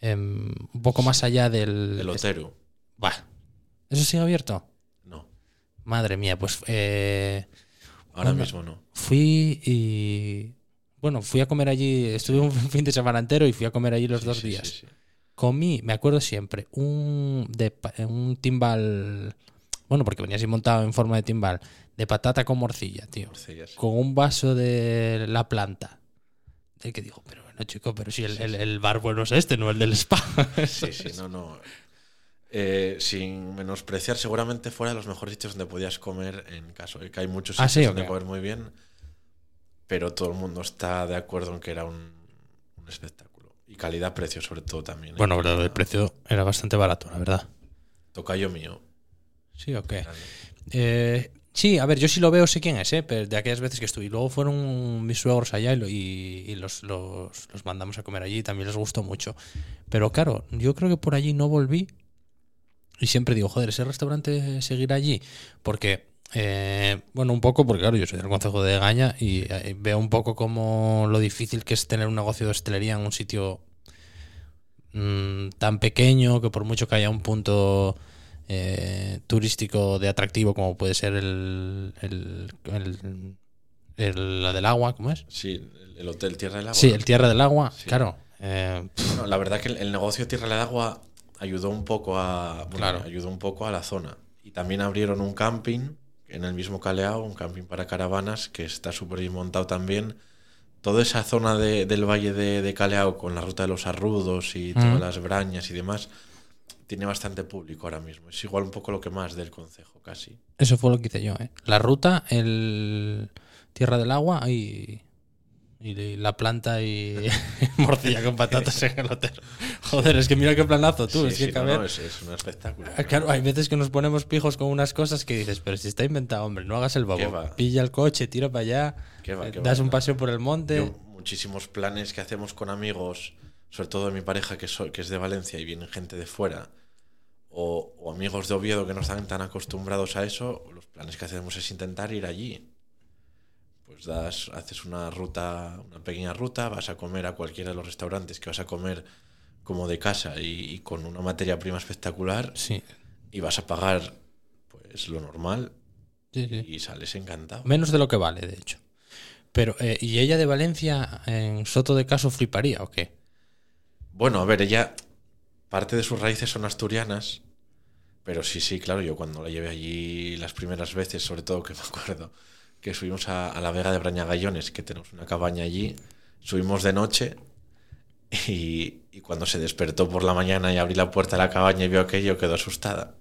em, un poco más allá del. el Otero Bah. ¿Eso sigue abierto? no Madre mía, pues. eh, ahora mismo no fui y. Bueno, fui a comer allí. Estuve un fin de semana entero y fui a comer allí los Sí, dos sí, días. sí, comí, me acuerdo siempre, un, de, un timbal, bueno, porque venía así montado en forma de timbal, de patata con morcilla, tío, Morcillas. con un vaso de la planta. El que digo, pero bueno, chico, pero si el, el- el bar bueno es este, no el del spa. sí sí no no Eh, sin menospreciar seguramente fuera de los mejores sitios donde podías comer en caso de que hay muchos Ah, sitios sí, donde ok. comer muy bien pero todo el mundo está de acuerdo en que era un, un espectáculo y calidad-precio sobre todo también ¿eh? bueno, pero el precio era bastante barato, la verdad. tocayo mío Sí, ok. Eh, sí, a ver, yo sí lo veo, sé quién es, ¿eh? pero de aquellas veces que estuve. Y luego fueron mis suegros allá y, lo- y- y los, los- los mandamos a comer allí y también les gustó mucho. Pero claro, yo creo que por allí no volví. Y siempre digo, joder, ese restaurante seguirá allí. Porque, eh, bueno, un poco, porque claro, yo soy del concejo de Gaña y eh, veo un poco como lo difícil que es tener un negocio de hostelería en un sitio mm, tan pequeño que por mucho que haya un punto eh, turístico de atractivo como puede ser el, el, el- el- la del agua, ¿cómo es? sí el, el hotel Tierra del Agua Sí, el Tierra del Agua, Sí. claro. eh, Bueno, la verdad que el, negocio Tierra del Agua ayudó un poco a bueno, Claro. ayudó un poco a la zona y también abrieron un camping en el mismo Caleao, un camping para caravanas que está súper bien montado también. Toda esa zona de- del valle de, de Caleao con la ruta de los arrudos y todas las brañas y demás tiene bastante público ahora mismo. Es igual un poco lo que más del concejo casi. eso fue lo que hice yo, ¿eh? La ruta, el Tierra del Agua y, y la planta y morcilla con patatas en el hotel. Joder, es que mira qué planazo tú. Sí, es que no, caber- no, es, es un espectáculo. Ah, Claro, hay veces que nos ponemos pijos con unas cosas que dices, pero si está inventado, hombre, no hagas el ¿Qué bobo. va? Pilla el coche, tira para allá, Qué va, eh, qué va, das un no. paseo por el monte. Yo, muchísimos planes que hacemos con amigos, sobre todo de mi pareja que, so- que es de Valencia y vienen gente de fuera, o, o amigos de Oviedo que no están tan acostumbrados a eso, los planes que hacemos es intentar ir allí. Pues das, haces una ruta, una pequeña ruta, vas a comer a cualquiera de los restaurantes que vas a comer como de casa y, y con una materia prima espectacular Sí, y vas a pagar pues lo normal sí, sí. y sales encantado. Menos de lo que vale, de hecho. Pero, eh, ¿y ella de Valencia en Soto de Caso fliparía o qué? Bueno, a ver, ella, parte de sus raíces son asturianas, pero sí, sí, claro, yo cuando la llevé allí las primeras veces, sobre todo que me acuerdo, que subimos a, a la Vega de Brañagallones, que tenemos una cabaña allí, subimos de noche Y, y cuando se despertó por la mañana y abrí la puerta de la cabaña y vio aquello, quedó asustada.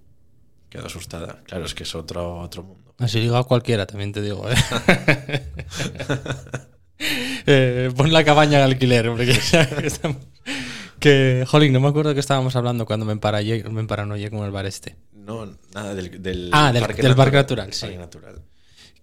Quedó asustada. Claro, es que es otro, otro mundo. Así digo a cualquiera, también te digo. ¿eh? Eh, pon la cabaña de alquiler, hombre. Que, que estamos- que, jolín, no me acuerdo de qué estábamos hablando cuando me, emparallé, me emparanoié con el bar este. No, nada del, del Ah, del- del parque natural, sí. Parque natural.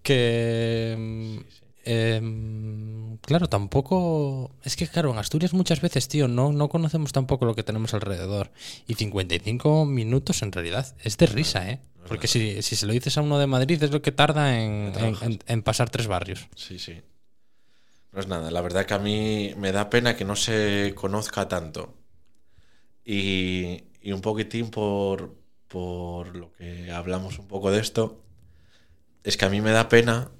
Que. mm, em, claro, tampoco. Es que, claro, en Asturias muchas veces, tío, no, no conocemos tampoco lo que tenemos alrededor. Y 55 minutos en realidad es de risa, ¿eh? Porque si, si se lo dices a uno de Madrid es lo que tarda en, en- en- en pasar tres barrios. Sí, sí. No es nada. La verdad que a mí me da pena que no se conozca tanto. Y, y un poquitín por, por lo que hablamos un poco de esto, es que a mí me da pena,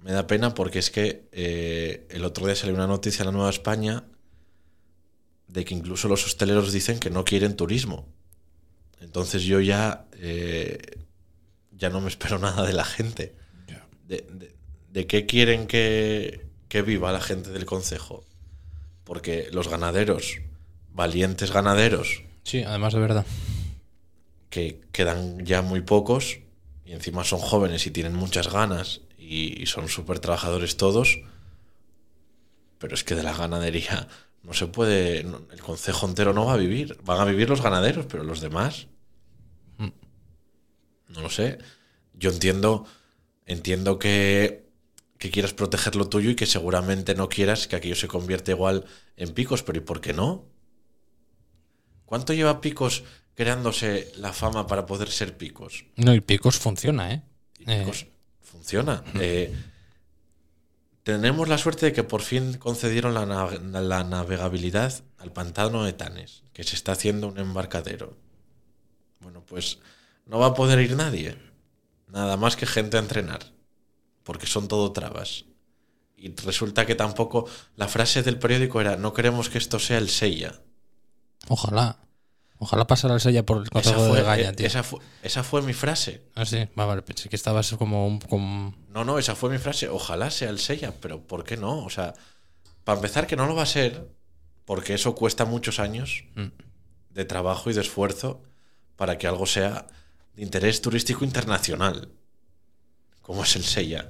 me da pena porque es que eh, el otro día salió una noticia en la Nueva España de que incluso los hosteleros dicen que no quieren turismo. Entonces yo ya, eh, ya no me espero nada de la gente. De, de- de qué quieren que, que viva la gente del concejo? Porque los ganaderos, valientes ganaderos, Sí, además de verdad. que quedan ya muy pocos y encima son jóvenes y tienen muchas ganas y, y son súper trabajadores todos, pero es que de la ganadería no se puede, no- el concejo entero no va a vivir, van a vivir los ganaderos, pero los demás, no lo sé. Yo entiendo, entiendo que, que quieras proteger lo tuyo y que seguramente no quieras que aquello se convierta igual en picos, pero ¿y por qué no? ¿Cuánto lleva Picos creándose la fama para poder ser Picos? No, y Picos funciona, ¿eh? Y Picos funciona. Eh, tenemos la suerte de que por fin concedieron la navegabilidad al pantano de Tanes, que se está haciendo un embarcadero. Bueno, pues no va a poder ir nadie. Nada más que gente a entrenar. Porque son todo trabas. Y resulta que tampoco la frase del periódico era no queremos que esto sea el Sella. Ojalá. Ojalá pasara el sella por el Esa consejo fue, de Gaia, eh, tío. esa fue- esa fue mi frase. Ah, sí. Va, vale, pensé que estabas como un. como- No, no, esa fue mi frase. Ojalá sea el Sella, pero ¿por qué no? O sea, para empezar, que no lo va a ser, porque eso cuesta muchos años Mm. de trabajo y de esfuerzo para que algo sea de interés turístico internacional, como es el Sella.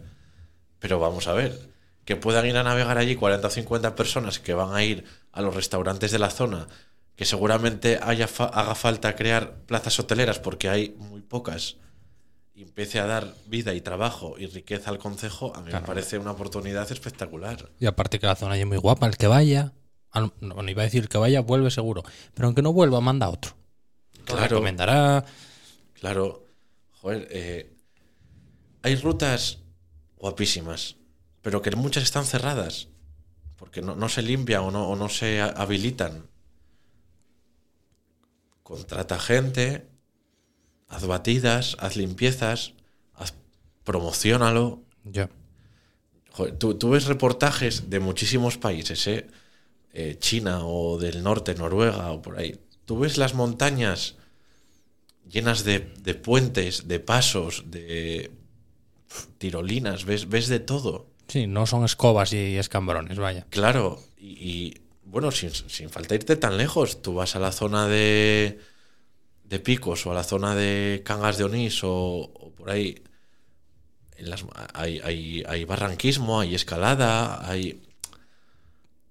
Pero vamos a ver, que puedan ir a navegar allí 40 o 50 personas que van a ir a los restaurantes de la zona, que seguramente haya fa- haga falta crear plazas hoteleras porque hay muy pocas y empiece a dar vida y trabajo y riqueza al concejo, a mí Claro. me parece una oportunidad espectacular. Y aparte que la zona ya es muy guapa. El que vaya. al- iba a decir que vaya, vuelve seguro. Pero aunque no vuelva, manda otro. Lo Claro. recomendará. Claro, joder, eh, hay rutas guapísimas, pero que muchas están cerradas, porque no, no se limpian o no, o no se ha- habilitan. Contrata gente, haz batidas, haz limpiezas, haz, promocionalo. Ya. Tú, tú ves reportajes de muchísimos países, ¿eh? Eh, China o del norte, Noruega o por ahí. Tú ves las montañas llenas de, de puentes, de pasos, de tirolinas, ves, ves de todo. Sí, no son escobas y escambrones, vaya. Claro, y, y, bueno, sin, sin falta irte tan lejos, tú vas a la zona de, de Picos o a la zona de Cangas de Onís o, o por ahí. En las, hay, hay, hay barranquismo, hay escalada, hay,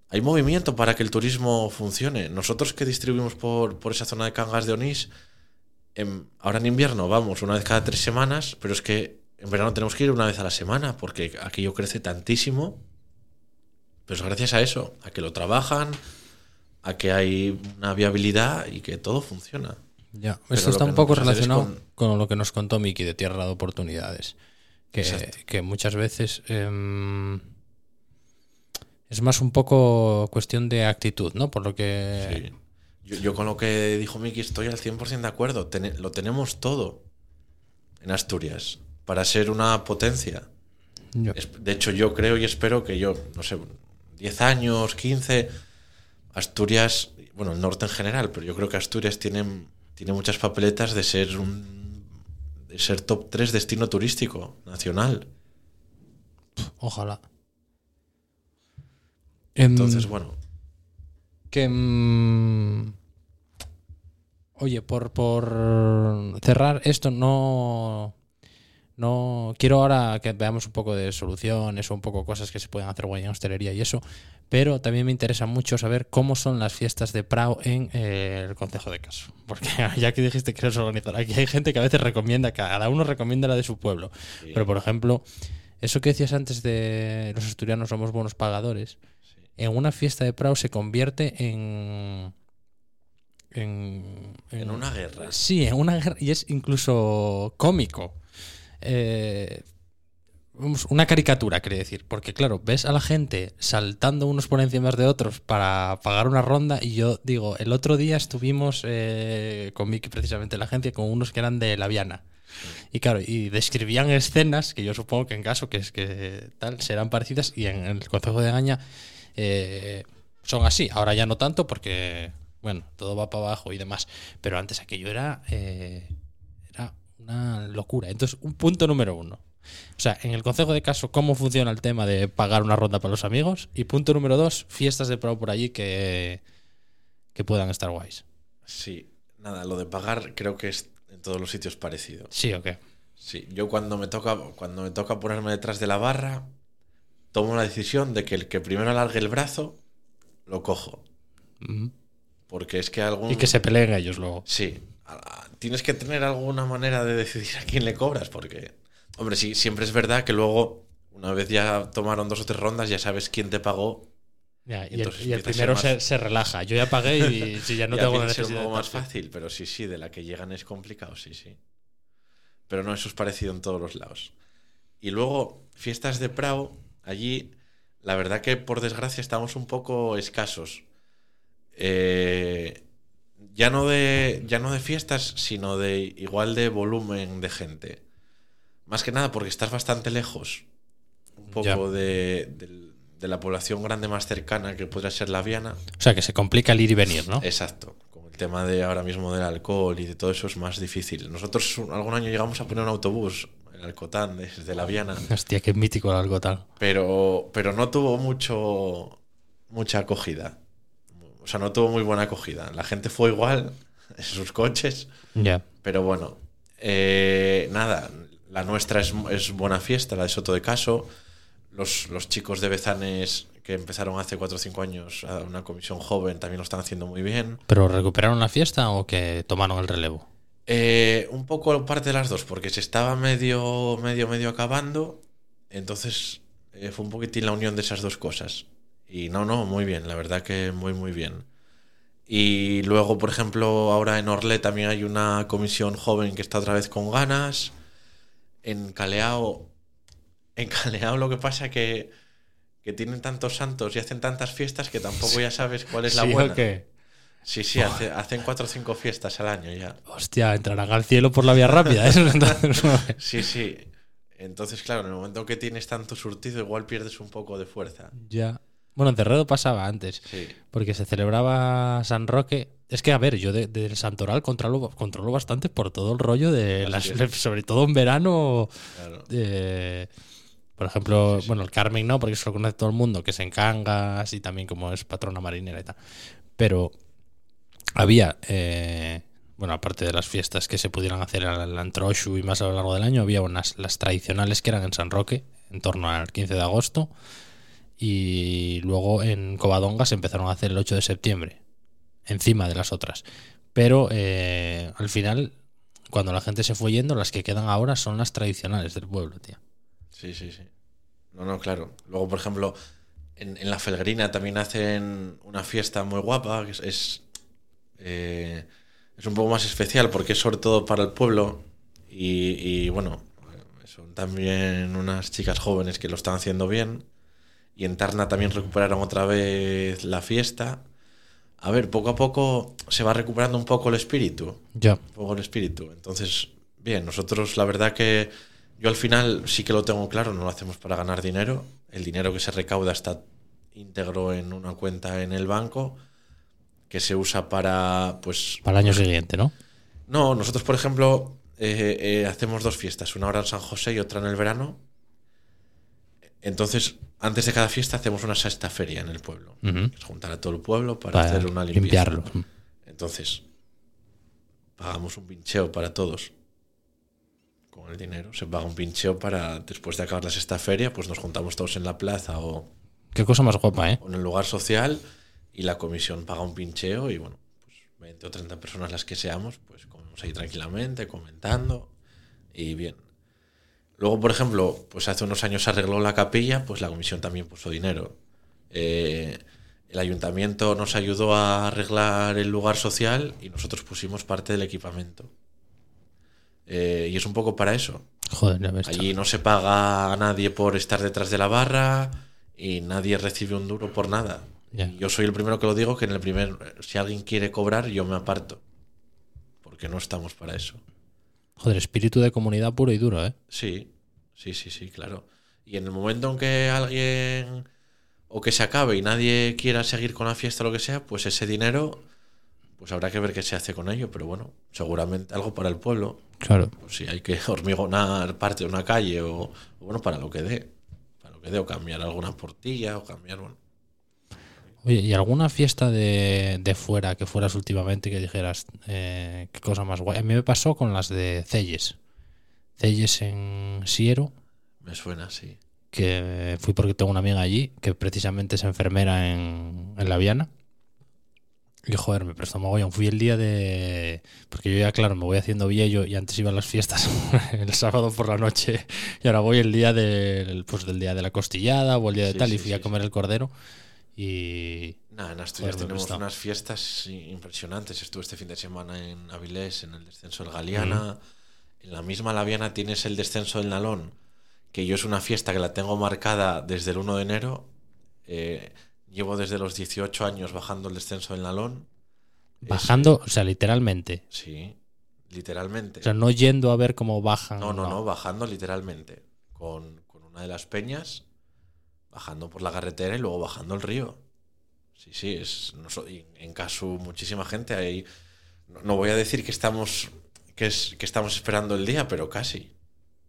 hay movimiento para que el turismo funcione. Nosotros que distribuimos por, por esa zona de Cangas de Onís, en- ahora en invierno vamos una vez cada tres semanas, pero es que en verano tenemos que ir una vez a la semana porque aquello crece tantísimo. Pero es gracias a eso, a que lo trabajan, a que hay una viabilidad y que todo funciona. Ya. Pero Esto está un poco relacionado con... lo que nos contó Miki de Tierra de Oportunidades. Que, que muchas veces em, es más un poco cuestión de actitud, ¿no? Por lo que. Sí. Yo, yo con lo que dijo Miki estoy al 100% de acuerdo. Lo tenemos todo en Asturias para ser una potencia. Yo- De hecho, yo creo y espero que yo, no sé, 10 años, 15, Asturias, bueno, el norte en general, pero yo creo que Asturias tiene, tiene muchas papeletas de ser un de ser top 3 destino turístico nacional. Ojalá. Em, Entonces, bueno, Que. mm, oye, por, por cerrar esto, no. No quiero ahora que veamos un poco de soluciones o un poco cosas que se pueden hacer guay en hostelería y eso, pero también me interesa mucho saber cómo son las fiestas de Prao en eh, el Consejo de Caso. Porque ya que dijiste que eres organizador, aquí hay gente que a veces recomienda, cada uno recomienda la de su pueblo. Sí. Pero por ejemplo, eso que decías antes de los asturianos somos buenos pagadores, Sí. en una fiesta de Prao se convierte en. En, En una guerra. Sí, en una guerra. Y es incluso cómico. Eh, una caricatura, quiere decir. Porque, claro, ves a la gente saltando unos por encima de otros para pagar una ronda. Y yo digo, el otro día estuvimos eh, con Miki, precisamente en la agencia, con unos que eran de La Viana. Y claro, y describían escenas que yo supongo que en caso que es que tal serán parecidas. Y en el Consejo de Gaña eh, son así. Ahora ya no tanto porque, bueno, todo va para abajo y demás. Pero antes aquello era una locura. Entonces, un punto número uno. O sea, en el consejo de caso, cómo funciona el tema de pagar una ronda para los amigos. Y punto número dos, fiestas de pro por allí que, que puedan estar guays. Sí, nada, lo de pagar creo que es en todos los sitios parecido. Sí o qué. Sí, yo cuando me toca cuando me toca ponerme detrás de la barra, tomo la decisión de que el que primero alargue el brazo lo cojo, porque es que algún Y que se peleen ellos luego. Sí, tienes que tener alguna manera de decidir a quién le cobras, porque, hombre, sí, siempre es verdad que luego, una vez ya tomaron dos o tres rondas, ya sabes quién te pagó. Ya, y, el, y el primero se, relaja. Yo ya pagué y si ya no ya tengo necesidad. un poco más tal. fácil, pero sí, sí, de la que llegan es complicado, sí, sí. Pero no, eso es parecido en todos los lados. Y luego, fiestas de Prao, allí, la verdad que por desgracia estamos un poco escasos. Eh, ya, no de, ya no de fiestas, sino de igual de volumen de gente. Más que nada porque estás bastante lejos un poco de, de la población grande más cercana que podría ser la Viana. O sea, que se complica el ir y venir, ¿no? Exacto. Con el tema de ahora mismo del alcohol y de todo eso es más difícil. Nosotros algún año llegamos a poner un autobús en Alcotán desde la Viana, Hostia, qué mítico algo tal. pero, pero no tuvo mucho mucha acogida. O sea, no tuvo muy buena acogida. La gente fue igual en sus coches, Ya. pero bueno. eh, nada, la nuestra es, es buena fiesta, la de Soto de Caso. Los, los chicos de Bezanes que empezaron hace 4 o 5 años a una comisión joven también lo están haciendo muy bien. ¿Pero recuperaron la fiesta o que tomaron el relevo? Eh, un poco parte de las dos, porque se estaba medio, medio, medio acabando. Entonces eh, fue un poquitín la unión de esas dos cosas. Y no, no, muy bien, la verdad que muy, muy bien. Y luego, por ejemplo, ahora en Orlé también hay una comisión joven que está otra vez con ganas. En Caleao, en Caleao lo que pasa que, que tienen tantos santos y hacen tantas fiestas que tampoco ya sabes cuál es la ¿Sí o buena. qué? Sí, sí, hace- hacen cuatro o cinco fiestas al año ya. Hostia, entrarán al cielo por la vía rápida. Entonces, Sí, sí. Entonces, claro, en el momento que tienes tanto surtido, igual pierdes un poco de fuerza. ya. Bueno, en Cerredo pasaba antes, Sí. porque se celebraba San Roque. Es que, a ver, yo de- del Santoral controlo, controlo bastante por todo el rollo de las, sobre todo en verano. Claro. eh, por ejemplo, bueno, el Carmen no, porque eso lo conoce todo el mundo, que es en Cangas y también como es patrona marinera y tal. Pero había, eh, bueno, aparte de las fiestas que se pudieran hacer al Antroshu y más a lo largo del año, había unas, las tradicionales que eran en San Roque, en torno al 15 de agosto, y luego en Covadonga se empezaron a hacer el 8 de septiembre, encima de las otras. Pero eh, al final, cuando la gente se fue yendo, las que quedan ahora son las tradicionales del pueblo, tío. Sí, sí, sí. No, no, claro. Luego, por ejemplo, en, la Felgrina también hacen una fiesta muy guapa, que es, es, eh, es un poco más especial porque es sobre todo para el pueblo y, y, bueno, son también unas chicas jóvenes que lo están haciendo bien. Y en Tarna también recuperaron otra vez la fiesta. A ver, poco a poco se va recuperando un poco el espíritu Ya. un poco el espíritu. Entonces, bien, nosotros la verdad que yo al final sí que lo tengo claro, no lo hacemos para ganar dinero. El dinero que se recauda está íntegro en una cuenta en el banco que se usa para, pues... Para el año siguiente, ¿no? No, nosotros, por ejemplo, eh, eh, hacemos dos fiestas, una ahora en San José y otra en el verano. Entonces, antes de cada fiesta hacemos una sexta feria en el pueblo. Es juntar a todo el pueblo para, Para hacer una limpieza. limpiarlo. Entonces, pagamos un pincheo para todos. Con el dinero se paga un pincheo para, después de acabar la sexta feria, pues nos juntamos todos en la plaza o, Qué cosa más guapa, ¿eh? o en el lugar social y la comisión paga un pincheo y bueno, pues 20 o 30 personas las que seamos, pues comemos ahí tranquilamente, comentando y bien. Luego, por ejemplo, pues hace unos años se arregló la capilla, pues la comisión también puso dinero. Eh, el ayuntamiento nos ayudó a arreglar el lugar social y nosotros pusimos parte del equipamiento. Eh, y es un poco para eso. Joder. Allí no se paga a nadie por estar detrás de la barra y nadie recibe un duro por nada. Yo soy el primero que lo digo que en el primer, si alguien quiere cobrar, yo me aparto. Porque no estamos para eso. Joder, espíritu de comunidad puro y duro, ¿eh? Sí, sí, sí, sí, claro. Y en el momento en que alguien o que se acabe y nadie quiera seguir con la fiesta o lo que sea, pues ese dinero, pues habrá que ver qué se hace con ello. Pero bueno, seguramente algo para el pueblo. Claro. Pues si hay que hormigonar parte de una calle o, o bueno, para lo que dé. Para lo que dé, o cambiar alguna portilla o cambiar, bueno. Oye, ¿y alguna fiesta de, de fuera que fueras últimamente que dijeras eh, qué cosa más guay? A mí me pasó con las de Celles. Celles en Siero, Me suena así. que fui porque tengo una amiga allí que precisamente es enfermera en, en La Viana. Y joder, me prestó mogollón. Fui el día de. Porque yo ya, claro, me voy haciendo viejo y antes iba a las fiestas el sábado por la noche. Y ahora voy el día del, pues, del día de la costillada o el día de Sí, tal. sí, y fui sí, a comer el cordero. Y. Nada, en Asturias Joder, tenemos unas fiestas impresionantes. Estuve este fin de semana en Avilés, en el descenso del Galeana. En la misma Laviana tienes el descenso del Nalón, que yo es una fiesta que la tengo marcada desde el 1 de enero. Eh, llevo desde los 18 años bajando el descenso del Nalón. Es- Bajando, o sea, literalmente. sí, literalmente. O sea, no yendo a ver cómo bajan. No, no, no, bajando literalmente. Con, con una de las peñas, bajando por la carretera y luego bajando el río. Sí, sí, es. no en caso, muchísima gente ahí. No, no voy a decir que estamos. Que, es, que estamos esperando el día, pero casi.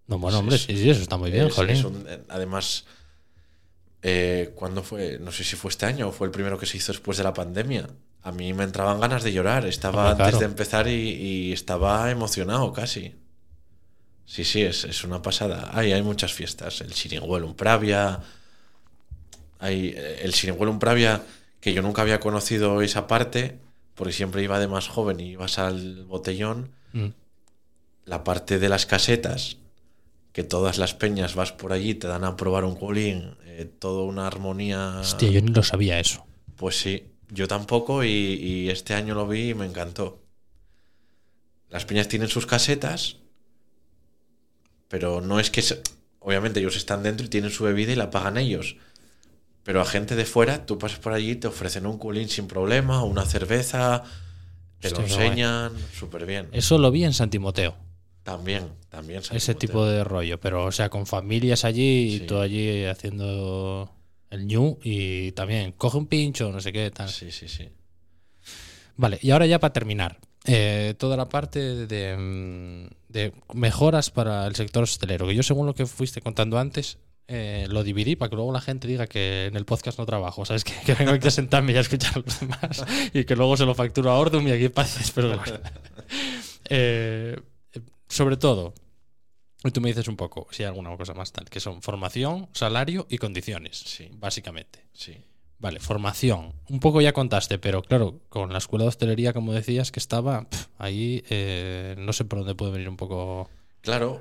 No, bueno, Sí, hombre, sí. sí, eso está muy bien, Es- jolín. un- eh, además, eh, ¿cuándo fue? No sé si fue este año o fue el primero que se hizo después de la pandemia. A mí me entraban ganas de llorar. Estaba Hombre, antes claro. de empezar y, y estaba emocionado casi. Sí, sí, es, es una pasada. Hay, hay muchas fiestas. El Siringuelo, un Pravia. Hay eh, el un Pravia, que yo nunca había conocido esa parte, porque siempre iba de más joven y ibas al botellón Mm. la parte de las casetas, que todas las peñas vas por allí, te dan a probar un colín, eh, toda una armonía. Hostia, yo ni lo sabía eso. Pues sí, yo tampoco y, y este año lo vi y me encantó. Las peñas tienen sus casetas, pero no es que... se- Obviamente ellos están dentro y tienen su bebida y la pagan ellos. Pero a gente de fuera, tú pasas por allí y te ofrecen un culín sin problema, una cerveza, te lo enseñan, súper bien. Eso lo vi en San Timoteo. También, también. San ese Timoteo. tipo de rollo, pero o sea, con familias allí y Sí. todo allí haciendo el ñu y también coge un pincho, no sé qué tal. Sí, sí, sí. Vale, y ahora ya para terminar, eh, toda la parte de, mm, de mejoras para el sector hostelero, que yo según lo que fuiste contando antes, eh, lo dividí para que luego la gente diga que en el podcast no trabajo, ¿sabes? Que, que vengo aquí a sentarme y a escuchar a los demás y que luego se lo facturo a Ordum y aquí pases, pero bueno. Eh, sobre todo, y tú me dices un poco si hay alguna cosa más tal, que son formación, salario y condiciones, Sí. básicamente. Sí. Vale, formación. Un poco ya contaste, pero claro, con la escuela de hostelería, como decías, que estaba ahí, eh, no sé por dónde puede venir un poco. Claro,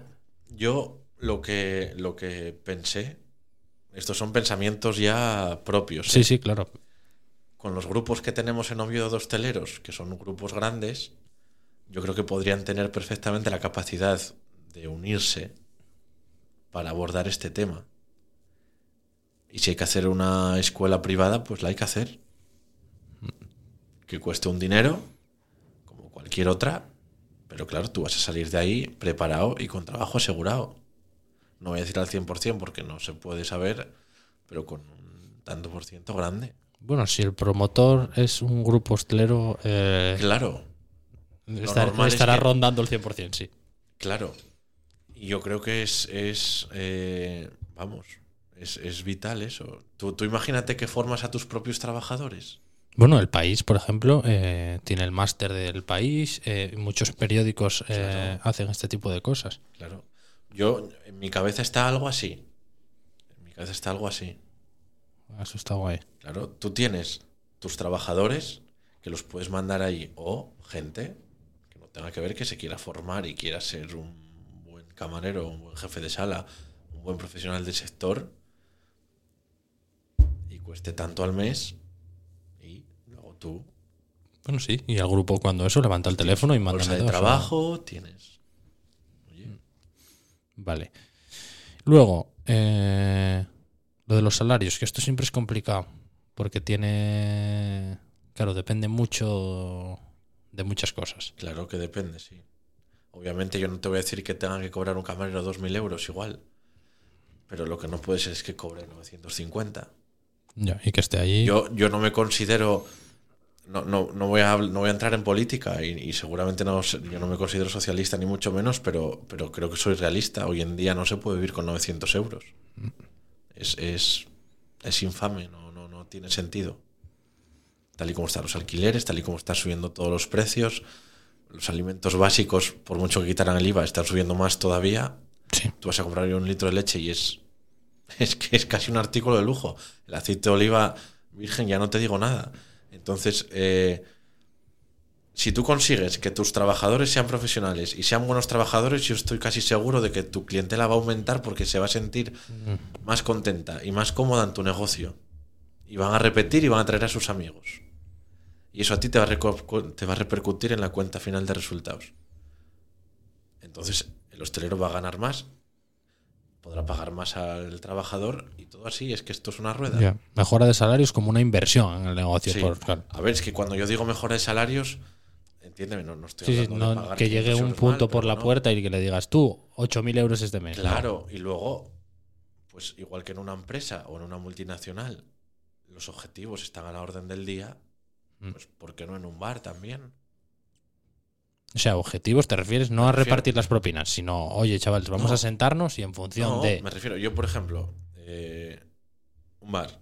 yo lo que, lo que pensé, estos son pensamientos ya propios. Sí, ¿eh? sí, claro. Con los grupos que tenemos en Oviedo de hosteleros, que son grupos grandes, yo creo que podrían tener perfectamente la capacidad de unirse para abordar este tema. Y si hay que hacer una escuela privada, pues la hay que hacer. Que cueste un dinero, como cualquier otra, pero claro, tú vas a salir de ahí preparado y con trabajo asegurado. No voy a decir al 100% porque no se puede saber, pero con un tanto por ciento grande. Bueno, si el promotor es un grupo hostelero, eh, Claro, estar- es estará que- rondando el 100%, sí. claro. Y yo creo que es, es eh, vamos, Es, es vital eso. Tú, tú imagínate que formas a tus propios trabajadores. Bueno, el país, por ejemplo, eh, tiene el máster del país, eh, muchos periódicos eh, hacen este tipo de cosas. Claro. Yo, en mi cabeza está algo así. En mi cabeza está algo así. Eso está guay. Claro, tú tienes tus trabajadores que los puedes mandar ahí o gente que no tenga que ver que se quiera formar y quiera ser un buen camarero, un buen jefe de sala, un buen profesional del sector y cueste tanto al mes y luego tú Bueno, sí, y el grupo cuando eso levanta el teléfono y manda de trabajo tienes. Vale. Luego, eh, lo de los salarios, que esto siempre es complicado, porque tiene... Claro, depende mucho de muchas cosas. claro que depende, sí. Obviamente yo no te voy a decir que tengan que cobrar un camarero 2.000 euros igual. Pero lo que no puede ser es que cobre 950. Ya, y que esté allí. Yo, yo no me considero. No, no, no, voy a, no voy a entrar en política y, y seguramente no, yo no me considero socialista ni mucho menos, pero, pero creo que soy realista. Hoy en día no se puede vivir con 900 euros. Es, es, es infame, no, no, no tiene sentido. Tal y como están los alquileres, tal y como están subiendo todos los precios, los alimentos básicos, por mucho que quitaran el IVA, están subiendo más todavía. Sí. Tú vas a comprar un litro de leche y es, es que es casi un artículo de lujo. El aceite de oliva virgen ya no te digo nada. Entonces, eh, si tú consigues que tus trabajadores sean profesionales y sean buenos trabajadores, yo estoy casi seguro de que tu clientela va a aumentar porque se va a sentir más contenta y más cómoda en tu negocio. Y van a repetir y van a traer a sus amigos. Y eso a ti te va a, te va a repercutir en la cuenta final de resultados. Entonces, el hostelero va a ganar más, podrá pagar más al trabajador y todo así. Es que esto es una rueda. Mejora de salarios como una inversión en el negocio. Sí. por- claro. A ver, es que cuando yo digo mejora de salarios, entiéndeme, no, no estoy sí, hablando de pagar que llegue 500 un punto mal, por la no. puerta y que le digas tú, 8.000 euros este mes. Claro, y luego, pues igual que en una empresa o en una multinacional, los objetivos están a la orden del día, Mm. pues ¿por qué no en un bar también? O sea, objetivos te refieres no a repartir las propinas, sino, oye, chavales, vamos No. a sentarnos y en función No, de... me refiero, yo por ejemplo, eh, un bar,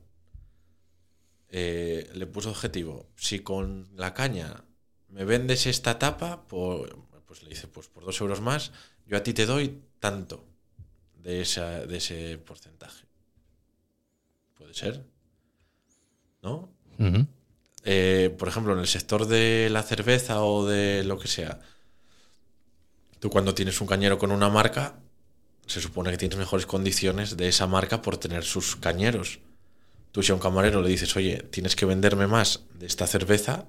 eh, le puso objetivo, si con la caña me vendes esta tapa, por, pues le dice, pues por dos euros más, yo a ti te doy tanto de, esa, de ese porcentaje. Puede ser, ¿no? Eh, por ejemplo, en el sector de la cerveza o de lo que sea, tú cuando tienes un cañero con una marca, se supone que tienes mejores condiciones de esa marca por tener sus cañeros. Tú si a un camarero le dices, oye, tienes que venderme más de esta cerveza,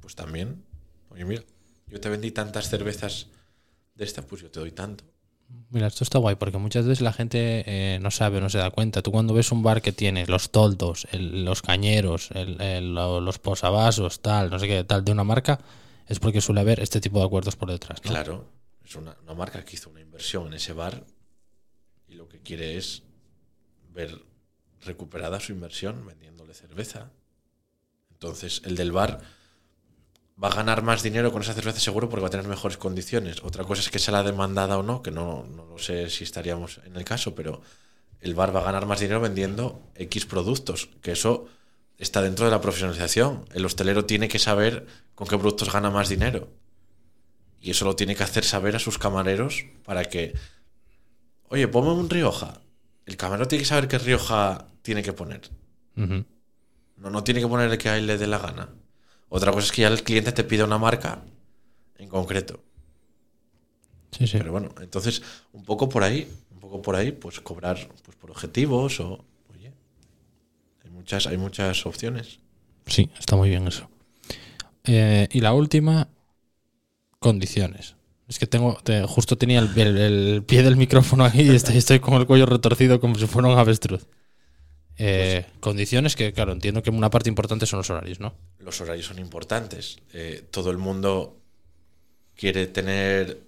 pues también, oye, mira, yo te vendí tantas cervezas de esta, pues yo te doy tanto. Mira, esto está guay porque muchas veces la gente eh, no sabe, no se da cuenta. Tú cuando ves un bar que tiene los toldos, los cañeros, el- el- lo- los posavasos, tal, no sé qué, tal, de una marca, es porque suele haber este tipo de acuerdos por detrás. Claro, es una marca que hizo una inversión en ese bar y lo que quiere es ver recuperada su inversión vendiéndole cerveza. Entonces, el del bar va a ganar más dinero con esa cerveza seguro porque va a tener mejores condiciones. Otra cosa es que sea la demandada o no, que no, no lo sé si estaríamos en el caso, pero el bar va a ganar más dinero vendiendo X productos, que eso está dentro de la profesionalización. El hostelero tiene que saber con qué productos gana más dinero. Y eso lo tiene que hacer saber a sus camareros para que, oye, ponme un Rioja. El camarero tiene que saber qué Rioja tiene que poner. No, no tiene que poner el que a él le dé la gana. Otra cosa es que ya el cliente te pide una marca en concreto. Sí, sí. Pero bueno, entonces, un poco por ahí, un poco por ahí, pues cobrar pues, por objetivos o. Oye, hay muchas, hay muchas opciones. Sí, está muy bien eso. Eh, y la última, condiciones. Es que tengo, te- justo tenía el, el- el pie del micrófono aquí y estoy, estoy con el cuello retorcido como si fuera un avestruz. Eh, condiciones que, claro, entiendo que una parte importante son los horarios, ¿no? los horarios son importantes. Eh, todo el mundo quiere tener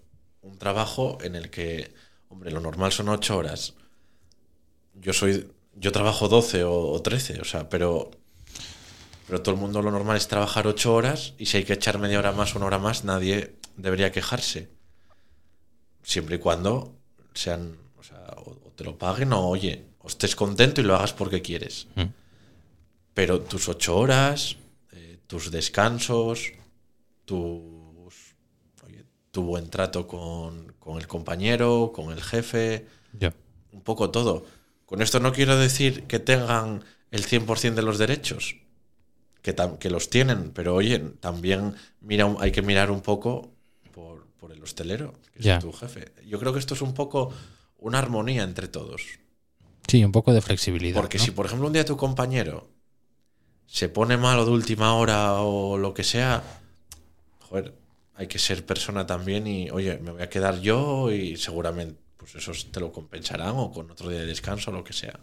un trabajo en el que, hombre, lo normal son ocho horas. Yo soy, yo trabajo 12 o, 13, o sea, pero, pero todo el mundo lo normal es trabajar ocho horas y si hay que echar media hora más o una hora más, nadie debería quejarse. Siempre y cuando sean, o sea, o, te lo paguen o, oye, estés contento y lo hagas porque quieres. Mm. Pero tus ocho horas, eh, tus descansos, tus, oye, tu buen trato con, con el compañero, con el jefe, un poco todo. Con esto no quiero decir que tengan el 100% de los derechos, que, los tienen, pero oye, también mira, hay que mirar un poco por, por el hostelero, que es tu jefe. Yo creo que esto es un poco una armonía entre todos. Sí, un poco de flexibilidad. Porque ¿no? si, por ejemplo, un día tu compañero se pone malo de última hora o lo que sea, joder, hay que ser persona también y, oye, me voy a quedar yo y seguramente, pues esos te lo compensarán o con otro día de descanso o lo que sea.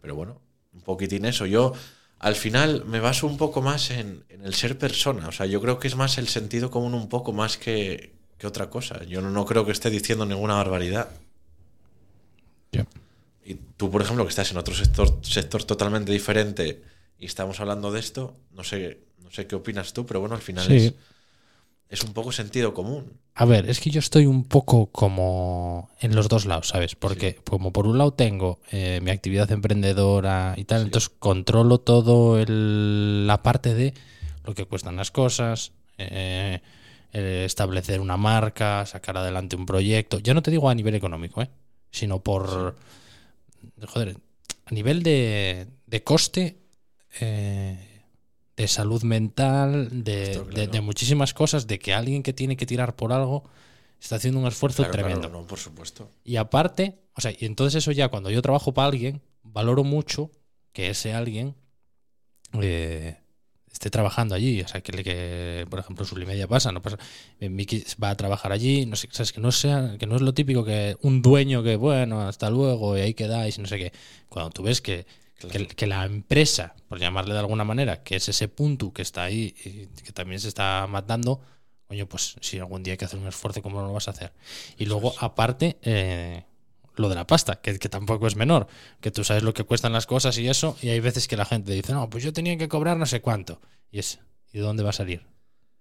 Pero bueno, un poquitín eso. Yo, al final, me baso un poco más en, en el ser persona. O sea, yo creo que es más el sentido común un poco más que, que otra cosa. Yo no, no creo que esté diciendo ninguna barbaridad. Y tú, por ejemplo, que estás en otro sector, sector totalmente diferente y estamos hablando de esto, no sé, no sé qué opinas tú, pero bueno, al final Sí. es, es un poco sentido común. A ver, es que yo estoy un poco como en los dos lados, ¿sabes? Porque como por un lado tengo eh, mi actividad emprendedora y tal, Sí. entonces controlo todo el- la parte de lo que cuestan las cosas, eh, eh, establecer una marca, sacar adelante un proyecto. Ya no te digo a nivel económico, ¿eh? Sino por... Joder, a nivel de, de coste, eh, de salud mental, de, de- muchísimas cosas, de que alguien que tiene que tirar por algo está haciendo un esfuerzo Claro, claro, tremendo. no, por supuesto. Y aparte, o sea, y entonces eso ya cuando yo trabajo para alguien, valoro mucho que ese alguien eh, esté trabajando allí. O sea, que, le- que por ejemplo, Sublimedia pasa, no pasa. eh, Miki va a trabajar allí, no sé, sabes que no sea, que no es lo típico que un dueño que, bueno, hasta luego, y ahí quedáis, y no sé qué. Cuando tú ves que, Claro. que, que la empresa, por llamarle de alguna manera, que es ese punto que está ahí y que también se está matando, coño, pues si algún día hay que hacer un esfuerzo, ¿cómo no lo vas a hacer? Y luego, aparte, eh, lo de la pasta, que, que tampoco es menor, que tú sabes lo que cuestan las cosas y eso, y hay veces que la gente dice, no, pues yo tenía que cobrar no sé cuánto. Y es, ¿y de dónde va a salir?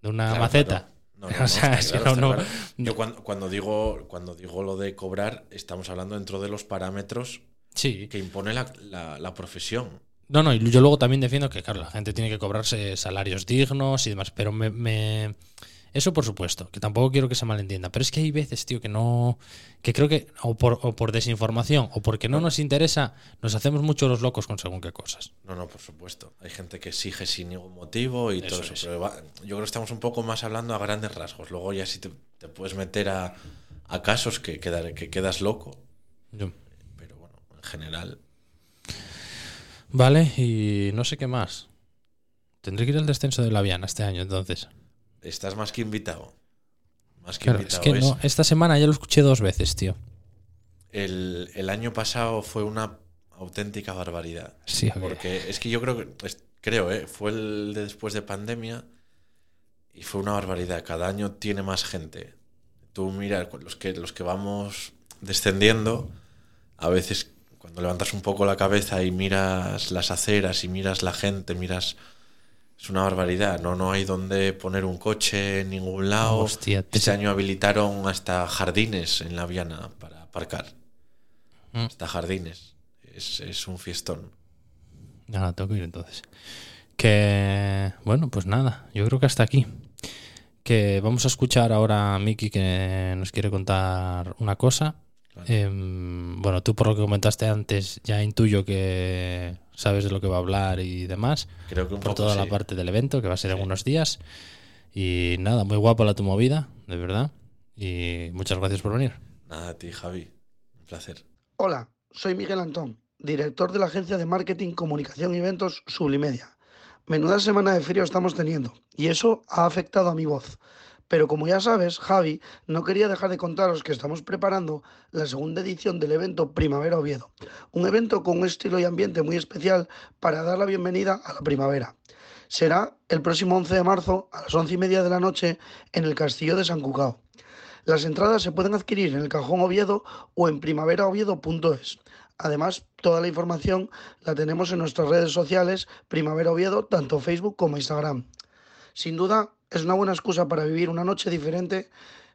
¿De una Claro, maceta? claro. No, no, no, O sea, está es que claro, no, está no- claro. Yo cuando, cuando digo, cuando digo lo de cobrar, estamos hablando dentro de los parámetros Sí. que impone la, la- la profesión. No, no, y yo luego también defiendo que, claro, la gente tiene que cobrarse salarios dignos y demás, pero me, me- Eso por supuesto, que tampoco quiero que se malentienda, pero es que hay veces, tío, que no... que creo que o por, o por desinformación o porque no nos interesa, nos hacemos mucho los locos con según qué cosas. No, no, por supuesto. Hay gente que exige sin ningún motivo y Eso todo eso. es. Pero va- yo creo que estamos un poco más hablando a grandes rasgos. Luego ya si te, te puedes meter a, a casos que, quedar- que quedas loco. Yo- Pero bueno, en general. Vale, y no sé qué más. Tendré que ir al descenso de la Viana este año, entonces. Estás más que invitado. Más que Claro, es invitado. que Es- no, esta semana ya lo escuché dos veces, tío. el, el año pasado fue una auténtica barbaridad. Sí. Porque es que yo creo que, es- creo, ¿eh? fue el de después de pandemia y fue una barbaridad. Cada año tiene más gente. Tú mira, los que, los que vamos descendiendo, a veces cuando levantas un poco la cabeza y miras las aceras y miras la gente, miras... Es una barbaridad, no, no hay donde poner un coche en ningún lado. Hostia, este año habilitaron hasta jardines en la Viana para aparcar. Mm. Hasta jardines. Es, es un fiestón. Nada, tengo que ir entonces. Que, bueno, pues nada, yo creo que hasta aquí. Que vamos a escuchar ahora a Miki que nos quiere contar una cosa. Claro. Em, bueno, tú por lo que comentaste antes ya intuyo que sabes de lo que va a hablar y demás. Creo que un Por poco toda la sí. parte del evento que va a ser en Sí. unos días. Y nada, muy guapa la tu movida, de verdad. Y muchas gracias por venir. Nada, a ti, Javi. Un placer. Hola, soy Miguel Antón, director de la agencia de marketing, comunicación y eventos Sublimedia. Menuda semana de frío estamos teniendo y eso ha afectado a mi voz. Pero como ya sabes, Javi, no quería dejar de contaros que estamos preparando la segunda edición del evento Primavera Oviedo. Un evento con un estilo y ambiente muy especial para dar la bienvenida a la primavera. Será el próximo 11 de marzo a las 11 y media de la noche en el Castillo de San Cucao. Las entradas se pueden adquirir en el Cajón Oviedo o en primaveraoviedo.es. Además, toda la información la tenemos en nuestras redes sociales Primavera Oviedo, tanto Facebook como Instagram. Sin duda, es una buena excusa para vivir una noche diferente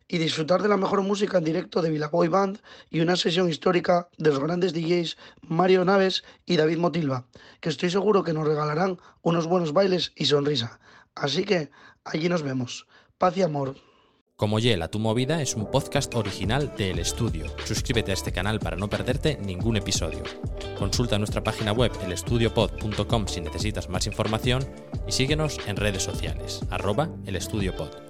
y disfrutar de la mejor música en directo de Vilaboy Band y una sesión histórica de los grandes DJs Mario Naves y David Motilva, que estoy seguro que nos regalarán unos buenos bailes y sonrisa. Así que allí nos vemos. Paz y amor. Como Yela, tu movida es un podcast original de El Estudio. Suscríbete a este canal para no perderte ningún episodio. Consulta nuestra página web elestudiopod.com si necesitas más información y síguenos en redes sociales, arroba elestudiopod.